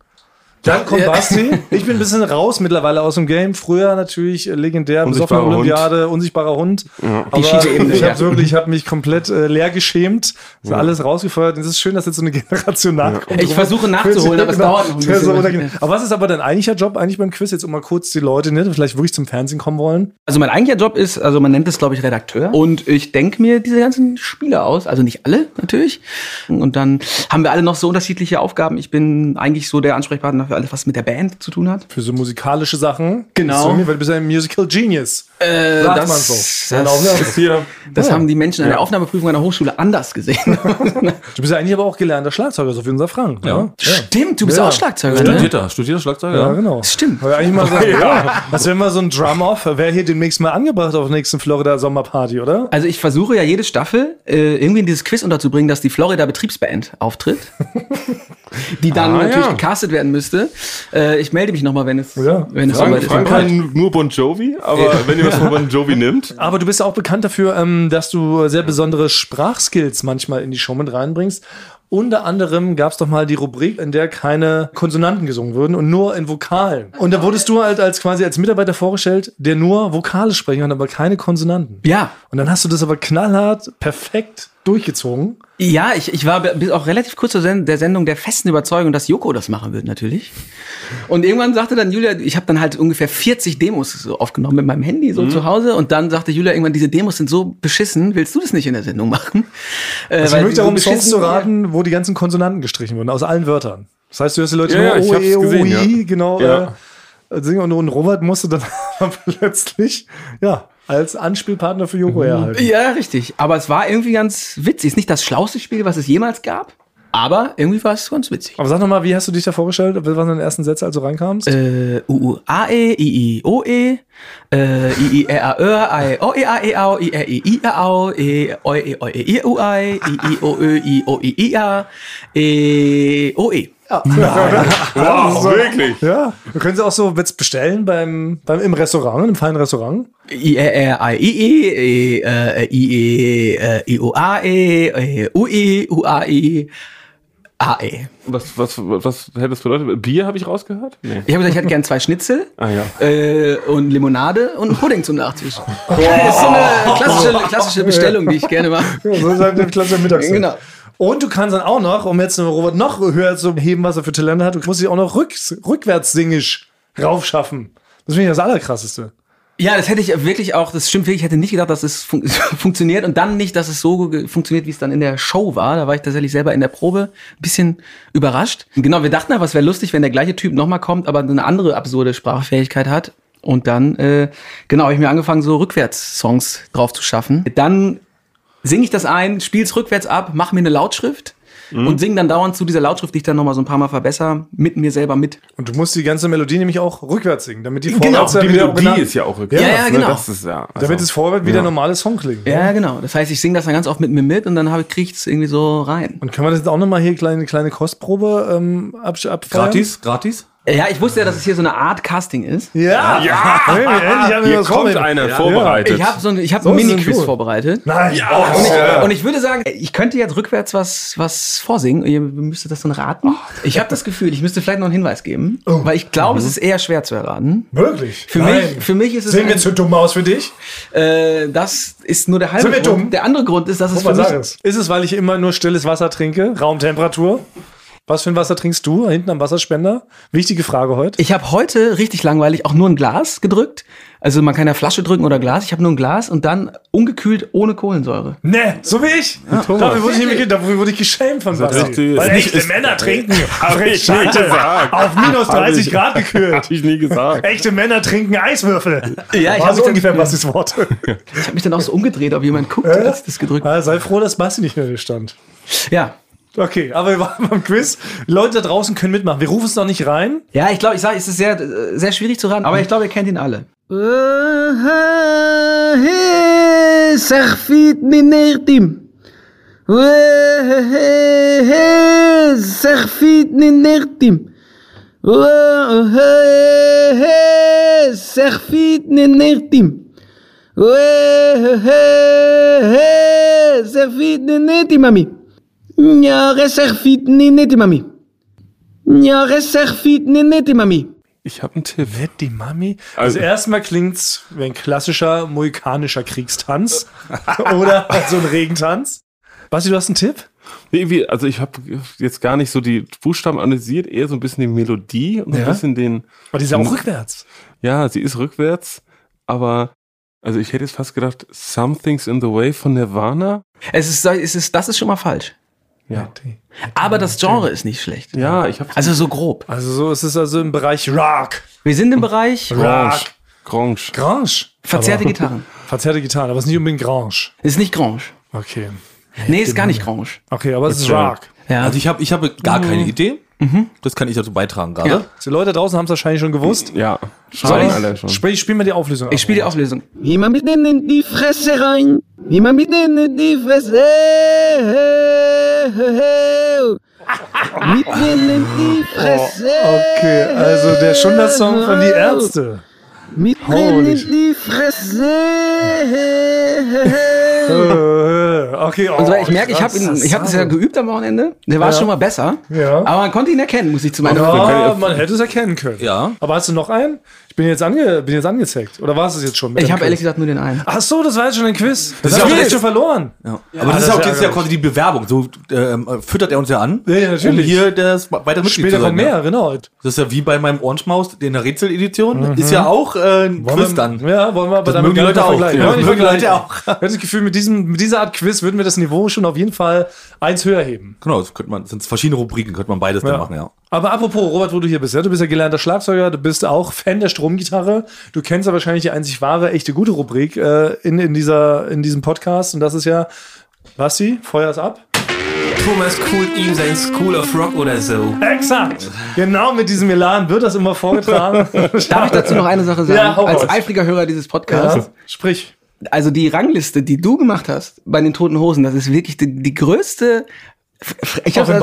Dann kommt Ja. Basti. [laughs] Ich bin ein bisschen raus mittlerweile aus dem Game. Früher natürlich äh, legendär, besoffene Unsichtbarer Olympiade, unsichtbarer Hund. Aber schiefe [laughs] Ebene, ich ja. habe wirklich, ich habe mich komplett äh, leer geschämt. Ist alles rausgefeuert. Es ist schön, dass jetzt so eine [laughs] Generation nachkommt. Ich versuche nachzuholen, aber es dauert noch ein bisschen. aber was ist aber dein eigentlicher Job eigentlich beim Quiz? Jetzt um mal kurz die Leute, ne, die vielleicht wirklich zum Fernsehen kommen wollen. Also mein eigentlicher Job ist, also man nennt es, glaube ich, Redakteur. Und ich denke mir diese ganzen Spiele aus. Also nicht alle, natürlich. Und dann haben wir alle noch so unterschiedliche Aufgaben. Ich bin eigentlich so der Ansprechpartner für alles, was mit der Band zu tun hat. Für so musikalische Sachen. Genau. Das irgendwie, Weil du bist ja ein Musical Genius. Äh, Sagt das man so. das, Das hier, das haben die Menschen an der Aufnahmeprüfung an der Hochschule anders gesehen. Du bist ja eigentlich aber auch gelernter Schlagzeuger, so wie unser Frank. Ja. Ja, Stimmt, du bist Ja. auch Schlagzeuger, ne? Studierter, studierter Schlagzeuger. ja genau. Stimmt. Aber ja, eigentlich mal sagen, [laughs] ja. Das wäre mal so ein Drum-Off. Wäre hier demnächst mal angebracht auf der nächsten Florida Sommerparty, oder? Also ich versuche ja jede Staffel äh, irgendwie in dieses Quiz unterzubringen, dass die Florida Betriebsband auftritt, [laughs] die dann Ah, natürlich ja. gecastet werden müsste. Äh, ich melde mich nochmal, wenn es, Ja. wenn es Frank, soweit ist. Frank kann nur Bon Jovi, aber wenn ihr was von Bon Jovi [laughs] nimmt, Aber du bist ja auch bekannt dafür, ähm, dass du sehr besondere Sprachskills manchmal in die Show mit reinbringst. Unter anderem gab es doch mal die Rubrik, in der keine Konsonanten gesungen wurden und nur in Vokalen. Und da wurdest du halt als quasi als Mitarbeiter vorgestellt, der nur Vokale sprechen kann, aber keine Konsonanten. Ja. Und dann hast du das aber knallhart, perfekt durchgezogen. Ja, ich, ich war bis auch relativ kurz zur Sen der Sendung der festen Überzeugung, dass Joko das machen wird, natürlich. Und irgendwann sagte dann Julia, ich habe dann halt ungefähr 40 Demos so aufgenommen mit meinem Handy Mhm. so zu Hause und dann sagte Julia irgendwann, diese Demos sind so beschissen, willst du das nicht in der Sendung machen? Äh, Es weil geht so darum, Songs beschissen- zu raten, wo die ganzen Konsonanten gestrichen wurden, aus allen Wörtern. Das heißt, du hörst die Leute Ja, ja, ich nur hab's OE, OI, ja. genau, Ja. äh, singen und, und Robert musste dann [laughs] plötzlich, ja, als Anspielpartner für Joko herhalten. Ja, richtig. Aber es war irgendwie ganz witzig. Ist nicht das schlauste Spiel, was es jemals gab, aber irgendwie war es ganz witzig. Aber sag noch mal, wie hast du dich da vorgestellt? Was waren deine ersten Sätze, als du reinkamst? Äh, U, U, A, E, I, I, O, E, äh, I, I, R, A, Ö, I, O, E, A, E, Au, I, R, I, I, R, Au, E, O, E, O, E, I, U, I, I, I, O, Ö, I, O, I, I, A, E, O, E. wow, wirklich. ja, wir können sie auch so jetzt bestellen beim, beim im Restaurant, im feinen Restaurant. I, R, R, I, I, E, E, äh, I, E, äh, I, O, A, E, E, U, I, U, A, I, Ah, ey. Was, was, was hätte das bedeutet? Bier habe ich rausgehört? Nee. Ich habe gesagt, ich hätte gern zwei Schnitzel Ah ja. äh, und Limonade und einen Pudding zum Nachtisch. Das ist so eine klassische, klassische Bestellung, die ich gerne mache. So ist halt eine klasse Mittagszeit. Genau. Und du kannst dann auch noch, um jetzt Robert noch höher zu heben, was er für Talente hat, du musst dich auch noch rück, rückwärts singisch raufschaffen. Das finde ich das Allerkrasseste. Ja, das hätte ich wirklich auch, das stimmt wirklich, ich hätte nicht gedacht, dass es fun [laughs] funktioniert und dann nicht, dass es so funktioniert, wie es dann in der Show war. Da war ich tatsächlich selber in der Probe ein bisschen überrascht. Genau, wir dachten aber, es wäre lustig, wenn der gleiche Typ nochmal kommt, aber eine andere absurde Sprachfähigkeit hat. Und dann, äh, genau, habe ich mir angefangen, so Rückwärts-Songs drauf zu schaffen. Dann singe ich das ein, spiel's rückwärts ab, mach mir eine Lautschrift und sing dann dauernd zu dieser Lautschrift, die ich dann nochmal so ein paar Mal verbessere, mit mir selber mit. Und du musst die ganze Melodie nämlich auch rückwärts singen, damit die Genau, vorwärts dann Die wieder Melodie genau- ist ja auch rückwärts. Ja, ja, ne? genau. Das ist ja. Also, damit es vorwärts wieder ja. normales Song klingt. Ja, genau. Das heißt, ich singe das dann ganz oft mit mir mit und dann habe ich krieg's irgendwie so rein. Und kann man das jetzt auch nochmal hier kleine, kleine Kostprobe ähm, ab, abfeiern? Gratis? Gratis? Ja, ich wusste ja, dass es hier so eine Art Casting ist. Ja! ja. [laughs] Hey, endlich haben wir Hier was kommt vorbereitet. einer vorbereitet. Ich habe so ein, ich hab So ein Mini-Quiz vorbereitet. Nein! Und ich, und ich würde sagen, ich könnte jetzt rückwärts was, was vorsingen. Ihr müsstet das dann raten. Ich habe das Gefühl, ich müsste vielleicht noch einen Hinweis geben, weil ich glaube, es ist eher schwer zu erraten. Wirklich? Für Nein. mich, für mich ist es Sehen wir zu dumm aus für dich? äh, das ist nur der halbe Sind wir Grund. dumm? Der andere Grund ist, dass es für mich. Ist es, weil ich immer nur stilles Wasser trinke? Raumtemperatur? Was für ein Wasser trinkst du? Hinten am Wasserspender? Wichtige Frage heute. ich habe heute richtig langweilig auch nur ein Glas gedrückt. Also man kann ja Flasche drücken oder Glas. Ich habe nur ein Glas und dann ungekühlt ohne Kohlensäure. Ne, so wie ich. Dafür wurde ich, dafür wurde ich geschämt von Basti. Weil echte ist- Männer trinken [laughs] Hab ich nicht gesagt. auf minus Hab 30 ich- Grad gekühlt. Hab ich nie gesagt. Echte Männer trinken Eiswürfel. Ja, ich War hab so ungefähr Bastis Wort. Ich habe mich dann auch so umgedreht, ob jemand guckt, als ich das gedrückt habe. Ja, sei froh, dass Basti nicht mehr hier stand. Ja. Okay, aber wir waren beim Quiz. Leute da draußen können mitmachen. Wir rufen es noch nicht rein. Ja, ich glaube, ich sage, es ist sehr, sehr schwierig zu raten, aber ich glaube, ihr kennt ihn alle. Mami. Ich habe einen Tipp. Wird die Mami? Also, Also- erstmal klingt's wie ein klassischer mohikanischer Kriegstanz. [laughs] Oder so ein Regentanz. Basti, du hast einen Tipp? Nee, wie, also ich habe jetzt gar nicht so die Buchstaben analysiert, eher so ein bisschen die Melodie und Ja. ein bisschen den. Aber die ist ja auch rückwärts. Ja, sie ist rückwärts, aber also ich hätte jetzt fast gedacht, Something's in the Way von Nirvana. Es ist, es ist, das ist schon mal falsch. Ja. Aber das Genre ist nicht schlecht. Ja, ich habe Also so grob. Also so ist es also im Bereich Rock. Wir sind im Bereich Rock. Grange. Grange. verzerrte Aber- Gitarren. [laughs] Verzerrte Gitarren, aber es ist nicht unbedingt Grange. Ist nicht Grange. Okay. Nee, ist gar nicht Grange. Okay, aber es ist. Rock. Ja. Also ich habe ich hab gar keine Idee. Das kann ich dazu beitragen gerade. Ja. Die Leute draußen haben es wahrscheinlich schon gewusst. Ja, ich? alle schon. Sprich, spiel mal die Auflösung ich spiele die Auflösung. Wie man mit in die Fresse rein, wie man mit in die Fresse. Mit in die Fresse. Okay, also der Schunder-Song von die Ärzte. Mit Holy in die Fresse. [laughs] Okay, oh, Und so, ich merke, ich habe ich hab das ja geübt am Wochenende. Der war Ja. schon mal besser. Ja. Aber man konnte ihn erkennen, muss ich zu meiner Ja, man hätte es erkennen können. Ja. Aber hast du noch einen? Ich bin jetzt, ange, bin jetzt angezeigt. Oder war es das jetzt schon? Ich habe ehrlich gesagt nur den einen. Ach so, das war jetzt schon ein Quiz. Das, ist ist ja ja auch jetzt schon verloren. Ja. Aber das, das ist auch ist jetzt ja quasi die Bewerbung. So ähm, äh, füttert er uns ja an. Ja, ja, natürlich. Um hier das weiter Mitglied Später kommt ja. mehr, genau. Das ist ja wie bei meinem Orange Maus in der Rätsel-Edition. Ist ja auch äh, ein Wollen Quiz wir, dann. Ja, wollen wir aber Das damit mögen die Leute auch. Ja, nicht mögen die Leute auch. Ich habe das Gefühl, mit, diesem, mit dieser Art Quiz würden wir das Niveau schon auf jeden Fall eins höher heben. Genau, das könnte man, das sind verschiedene Rubriken, könnte man beides dann machen, ja. Aber apropos, Robert, wo du hier bist, ja, du bist ja gelernter Schlagzeuger, du bist auch Fan der Stromgitarre. Du kennst ja wahrscheinlich die einzig wahre, echte, gute Rubrik äh, in, in, dieser, in diesem Podcast. Und das ist ja, Basti, Feuer ist ab. Thomas coolt ihm sein School of Rock oder so. Exakt. Genau mit diesem Elan wird das immer vorgetragen. [laughs] Darf ich dazu noch eine Sache sagen? Ja, Als raus. eifriger Hörer dieses Podcasts. ja, sprich. Also die Rangliste, die du gemacht hast bei den Toten Hosen, das ist wirklich die, die größte Ich habe Ist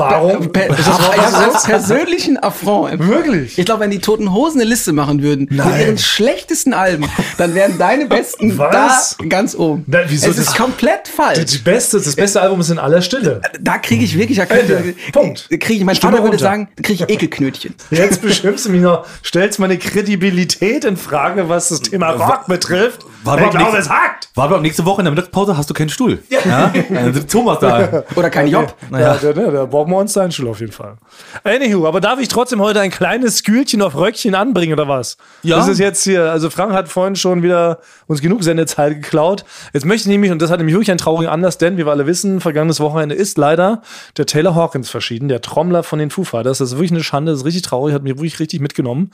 hab's als persönlichen Affront. Wirklich? Ich glaube, wenn die Toten Hosen eine Liste machen würden mit ihren schlechtesten Alben, dann wären deine besten Was? da ganz oben. Na, wieso es ist das- komplett Die falsch. beste, das beste Album ist in aller Stille. Da kriege ich wirklich, da ich, Punkt. Krieg ich, mein Stimme Vater würde runter. sagen, da kriege ich Ekelknötchen. [laughs] Jetzt beschimpfst du mich noch, stellst meine Kredibilität in Frage, was das Thema Rock betrifft. War ich glaube, es hakt. War aber nächste Woche in der Mittagspause hast du keinen Stuhl. Ja? Dann sitzt Thomas da. [laughs] Oder kein Job. Ja, da, da, da brauchen wir uns seinen Stuhl auf jeden Fall. Anywho, aber darf ich trotzdem heute ein kleines Skülchen auf Röckchen anbringen oder was? Ja. Das ist jetzt hier, also Frank hat vorhin schon wieder uns genug Sendezeit geklaut. Jetzt möchte ich nämlich, und das hat nämlich wirklich einen traurigen Anlass, denn wie wir alle wissen, vergangenes Wochenende ist leider der Taylor Hawkins verschieden, der Trommler von den Foo Fighters. Das ist wirklich eine Schande, das ist richtig traurig, hat mich wirklich richtig mitgenommen.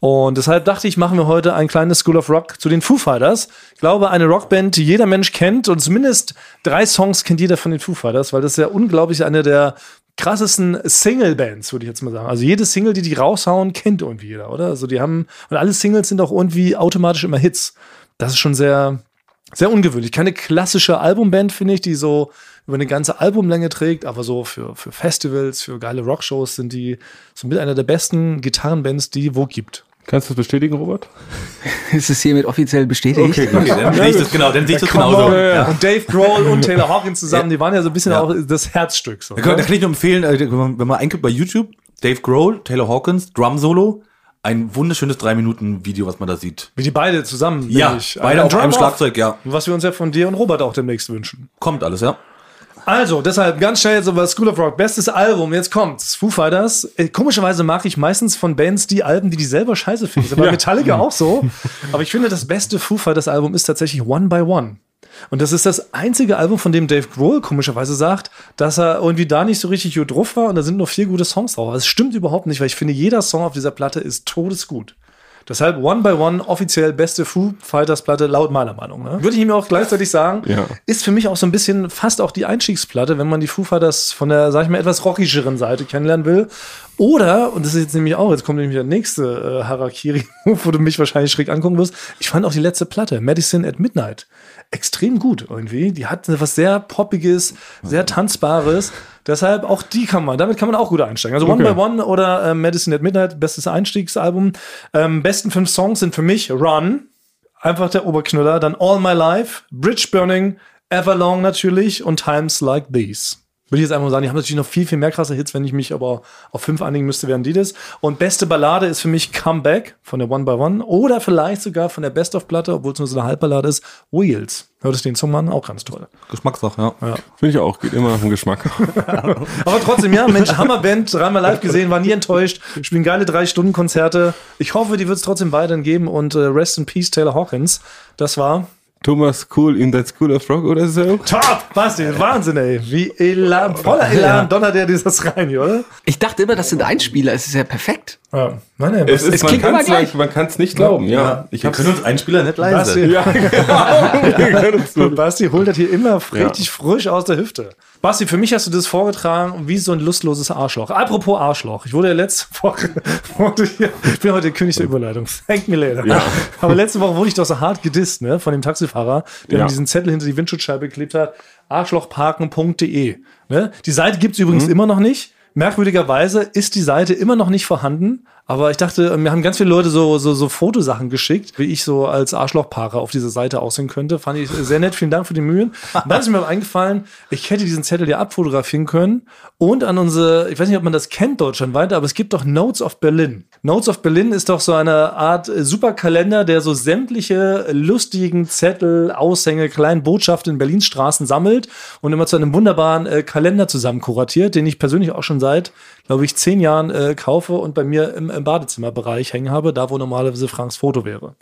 Und deshalb dachte ich, machen wir heute ein kleines School of Rock zu den Foo Fighters. Ich glaube, eine Rockband, die jeder Mensch kennt und zumindest drei Songs kennt jeder von den Foo Fighters, weil das ist ja unglaublich eine der krassesten Single-Bands, würde ich jetzt mal sagen. Also jede Single, die die raushauen, kennt irgendwie jeder, oder? Also die haben, und alle Singles sind auch irgendwie automatisch immer Hits. Das ist schon sehr, sehr ungewöhnlich. Keine klassische Albumband, finde ich, die so über eine ganze Albumlänge trägt, aber so für, für Festivals, für geile Rockshows sind die so mit einer der besten Gitarrenbands, die wo gibt. Kannst du das bestätigen, Robert? [laughs] Ist es hiermit offiziell bestätigt? Okay, dann sehe ich das genau, dann sehe ich das genauso. Ja. Und Dave Grohl und [laughs] Taylor Hawkins zusammen, die waren ja so ein bisschen Ja. auch das Herzstück. So, Da kann, da kann ich nur empfehlen, äh, wenn man, eingibt bei YouTube, Dave Grohl, Taylor Hawkins, Drum Solo, ein wunderschönes 3-Minuten-Video, was man da sieht. Wie die beide zusammen. Ja, beide Ein auf einem Drum-Off. Schlagzeug, ja. Was wir uns ja von dir und Robert auch demnächst wünschen. Kommt alles, ja. Also, deshalb ganz schnell jetzt über School of Rock. Bestes Album, jetzt kommt's. Foo Fighters. Äh, Komischerweise mag ich meistens von Bands die Alben, die die selber scheiße finden. Das ist bei [laughs] Metallica auch so. Aber ich finde, das beste Foo Fighters Album ist tatsächlich One by One. Und das ist das einzige Album, von dem Dave Grohl komischerweise sagt, dass er irgendwie da nicht so richtig gut drauf war und da sind nur vier gute Songs drauf. Das stimmt überhaupt nicht, weil ich finde, jeder Song auf dieser Platte ist todesgut. Deshalb One by One offiziell beste Foo Fighters Platte laut meiner Meinung. Ne? Würde ich ihm auch gleichzeitig sagen, Ja. ist für mich auch so ein bisschen fast auch die Einstiegsplatte, wenn man die Foo Fighters von der, sag ich mal, etwas rockigeren Seite kennenlernen will. Oder, und das ist jetzt nämlich auch, jetzt kommt nämlich der nächste äh, Harakiri, wo du mich wahrscheinlich schräg angucken wirst. Ich fand auch die letzte Platte, Medicine at Midnight, extrem gut irgendwie. Die hat was sehr Poppiges, sehr Tanzbares. Deshalb auch die kann man, damit kann man auch gut einsteigen. Also One Okay. by One oder äh, Medicine at Midnight, bestes Einstiegsalbum. Ähm, besten fünf Songs sind für mich Run, einfach der Oberknüller, dann All My Life, Bridge Burning, Everlong natürlich und Times Like These. Würde ich jetzt einfach mal sagen, die haben natürlich noch viel, viel mehr krasse Hits, wenn ich mich aber auf fünf einigen müsste, wären die das. Und beste Ballade ist für mich Comeback von der One by One oder vielleicht sogar von der Best of Platte, obwohl es nur so eine Halbballade ist, Wheels. Hörtest du den Song an? Auch ganz toll. Geschmackssache, ja. Finde ich auch, geht immer nach dem Geschmack. [laughs] Aber trotzdem, ja, Mensch, Hammerband, dreimal live gesehen, war nie enttäuscht, spielen geile Drei-Stunden-Konzerte. Ich hoffe, die wird es trotzdem weiterhin geben und äh, Rest in Peace, Taylor Hawkins. Das war Thomas Cool in that School of Rock oder so. top, Basti, Wahnsinn, ey. Wie Elan, voller Elan donnert der dieses rein oder? Ich dachte immer, das sind Einspieler. Es ist ja perfekt. Ja, nein, nein, Es, ist, man klingt immer kann's gleich. nicht- man kann es nicht glauben, ja. Ich Wir können uns Einspieler nicht leise. Basti, ja, [laughs] genau. Basti holt das hier immer richtig frisch aus der Hüfte. Basti, für mich hast du das vorgetragen wie so ein lustloses Arschloch. Apropos Arschloch. Ich wurde ja letzte Woche, [laughs] wurde hier, ich bin heute der König der Überleitung. Thank me later. Ja. Aber letzte Woche wurde ich doch so hart gedisst, ne, von dem Taxifahrer, der Ja. mir diesen Zettel hinter die Windschutzscheibe geklebt hat. Arschlochparken.de. Ne? Die Seite gibt's übrigens immer noch nicht. Merkwürdigerweise ist die Seite immer noch nicht vorhanden. Aber ich dachte, mir haben ganz viele Leute so, so, so Fotosachen geschickt, wie ich so als Arschlochpaare auf dieser Seite aussehen könnte. Fand ich sehr nett. Vielen Dank für die Mühen. Und dann ist mir [laughs] eingefallen, ich hätte diesen Zettel ja abfotografieren können und an unsere, ich weiß nicht, ob man das kennt deutschlandweit, aber es gibt doch Notes of Berlin. Notes of Berlin ist doch so eine Art Superkalender, der so sämtliche lustigen Zettel, Aushänge, kleinen Botschaften in Berlins Straßen sammelt und immer zu einem wunderbaren äh, Kalender zusammen kuratiert, den ich persönlich auch schon seit, glaube ich, zehn Jahren äh, kaufe und bei mir im, im Badezimmerbereich hängen habe, da wo normalerweise Franks Foto wäre.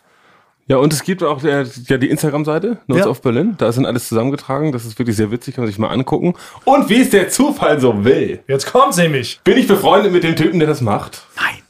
Ja, und es gibt auch äh, ja, die Instagram-Seite, Notes Ja. of Berlin. Da sind alles zusammengetragen. Das ist wirklich sehr witzig, kann man sich mal angucken. Und wie es der Zufall so will, Jetzt kommt's nämlich. bin ich befreundet mit dem Typen, der das macht.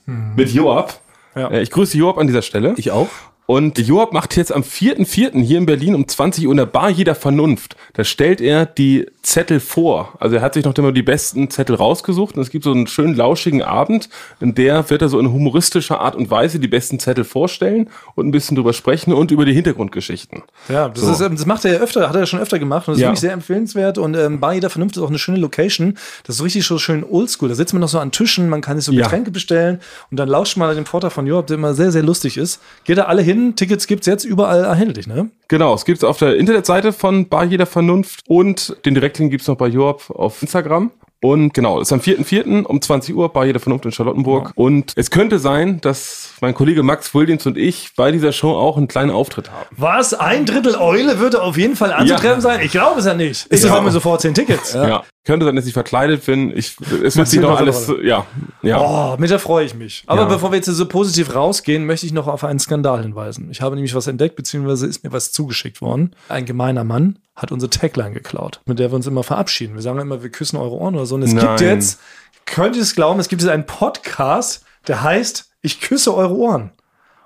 Nein. Mit Joab. Ja. Äh, Ich grüße Joab an dieser Stelle. Ich auch. Und Joab macht jetzt am 4.4. hier in Berlin um 20 Uhr in der Bar jeder Vernunft. Da stellt er die Zettel vor. Also er hat sich noch immer die besten Zettel rausgesucht und es gibt so einen schönen lauschigen Abend, in der wird er so in humoristischer Art und Weise die besten Zettel vorstellen und ein bisschen drüber sprechen und über die Hintergrundgeschichten. Ja, das, So. ist, ähm, das macht er ja öfter, hat er ja schon öfter gemacht und das ist Ja. wirklich sehr empfehlenswert. Und ähm, Bar jeder Vernunft ist auch eine schöne Location. Das ist so richtig so schön oldschool. Da sitzt man noch so an Tischen, man kann sich so Ja. Getränke bestellen und dann lauscht man den Vortrag von Joab, der immer sehr, sehr lustig ist. Geht da alle hin, Tickets gibt's jetzt überall erhältlich, ne? Genau, es gibt's auf der Internetseite von Bar jeder Vernunft und den Direktlink gibt's noch bei Joab auf Instagram. Und genau, es ist am 4.4. um 20 Uhr bei jeder Vernunft in Charlottenburg. Und es könnte sein, dass mein Kollege Max Williams und ich bei dieser Show auch einen kleinen Auftritt haben. Was? Ein Drittel Eule würde auf jeden Fall anzutreffen Ja. sein? Ich glaube es ja nicht. Ich Ja. habe mir sofort zehn Tickets. Ja. Könnte sein, dass ich verkleidet bin. Ich, es wird sich noch alles, ja, ja. Oh, mit der freue ich mich. Aber Ja. bevor wir jetzt so positiv rausgehen, möchte ich noch auf einen Skandal hinweisen. Ich habe nämlich was entdeckt, beziehungsweise ist mir was zugeschickt worden. Ein gemeiner Mann hat unsere Tagline geklaut, mit der wir uns immer verabschieden. Wir sagen immer, wir küssen eure Ohren oder so. Und es gibt Nein. jetzt, könnt ihr es glauben, es gibt jetzt einen Podcast, der heißt Ich küsse eure Ohren.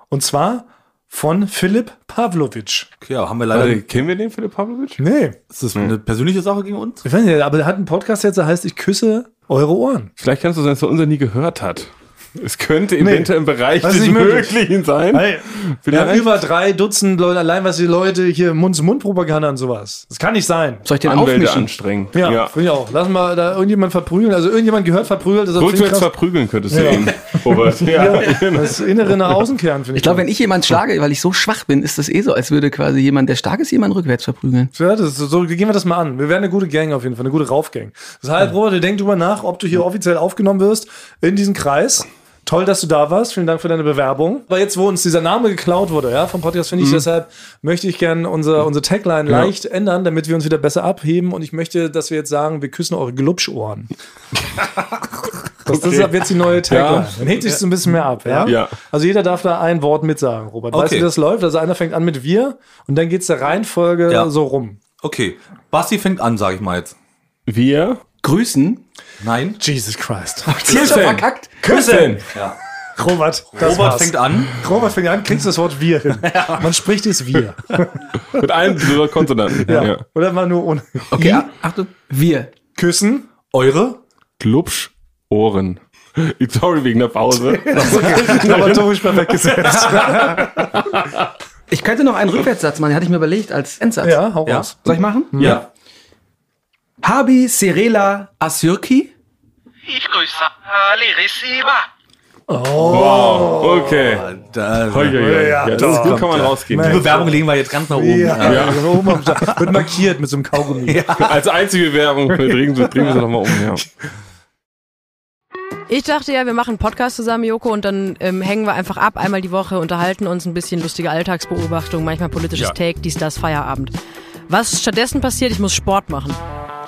Und zwar von Philipp Pavlovic. Okay, aber haben wir leider. Warte, kennen wir den Philipp Pavlovic? Nee, Ist das eine persönliche Sache gegen uns? ich weiß nicht, aber der hat einen Podcast jetzt, der heißt Ich küsse eure Ohren. Vielleicht kannst du sein, dass er unser nie gehört hat. Es könnte eventuell im Bereich das ist des nicht möglich. Möglichen sein. Hey, wir haben über drei Dutzend Leute, allein was die Leute hier Mund-zu-Mund-Propaganda und sowas. Das kann nicht sein. Soll ich den Anwälte aufmischen? anstrengen. Ja, finde ich auch. Lass mal da irgendjemand verprügeln. Also irgendjemand gehört verprügelt. Rückwärts verprügeln könntest du Ja. ihn, Robert. [laughs] Ja. Das Innere nach außen kehren, finde ich. Ich glaube, wenn ich jemanden schlage, weil ich so schwach bin, ist das eh so, als würde quasi jemand, der stark ist, jemanden rückwärts verprügeln. ja, das ist, so gehen wir das mal an. Wir werden eine gute Gang auf jeden Fall, eine gute Raufgang. Das heißt, Robert, denk drüber nach, ob du hier offiziell aufgenommen wirst in diesen Kreis. Toll, dass du da warst. Vielen Dank für deine Bewerbung. Aber jetzt, wo uns dieser Name geklaut wurde, ja, vom Podcast, finde ich, deshalb möchte ich gerne unser, unsere Tagline Ja. leicht ändern, damit wir uns wieder besser abheben. Und ich möchte, dass wir jetzt sagen, wir küssen eure Glubschohren. Das, [laughs] das ist ab jetzt die neue Tagline. Ja. Dann hebt sich so ein bisschen mehr ab, ja? Ja. Also jeder darf da ein Wort mitsagen, Robert. Weißt du, Okay. wie das läuft? Also einer fängt an mit wir und dann geht's der Reihenfolge Ja. so rum. Okay. Basti fängt an, sage ich mal jetzt. Wir Grüßen. Nein. Jesus Christ. [laughs] Hier ist er verkackt. Küssen! Ja. Robert, das Robert war's. fängt an. Robert fängt an, kriegst das Wort wir hin. [laughs] Man spricht es wir. [laughs] mit allen Konsonanten. Ja. Ja. Oder mal nur ohne. Okay, Achtung. Wir. Küssen. Eure. Glubsch Ohren. Sorry wegen der Pause. Dramaturgisch perfekt gesetzt. Ich könnte noch einen Rückwärtssatz machen, den hatte ich mir überlegt als Endsatz. Ja, hau Ja. raus. Soll ich machen? Ja. Habi Serela Asyrki. Ich grüße alle Receiver. Okay. Da, Hoi, hoi, hoi. Ja, Ja, das doch. ist gut, kann man rausgehen. die Bewerbung legen wir jetzt ganz nach oben. Ja, Ja. Oben. Wird markiert mit so einem Kaugummi. Als einzige Werbung drehen wir sie nochmal um. Ja. Ich dachte ja, wir machen einen Podcast zusammen, Joko, und dann ähm, hängen wir einfach ab, einmal die Woche, unterhalten uns ein bisschen lustige Alltagsbeobachtung, manchmal politisches Ja. Take, dies, das, Feierabend. Was stattdessen passiert, ich muss Sport machen.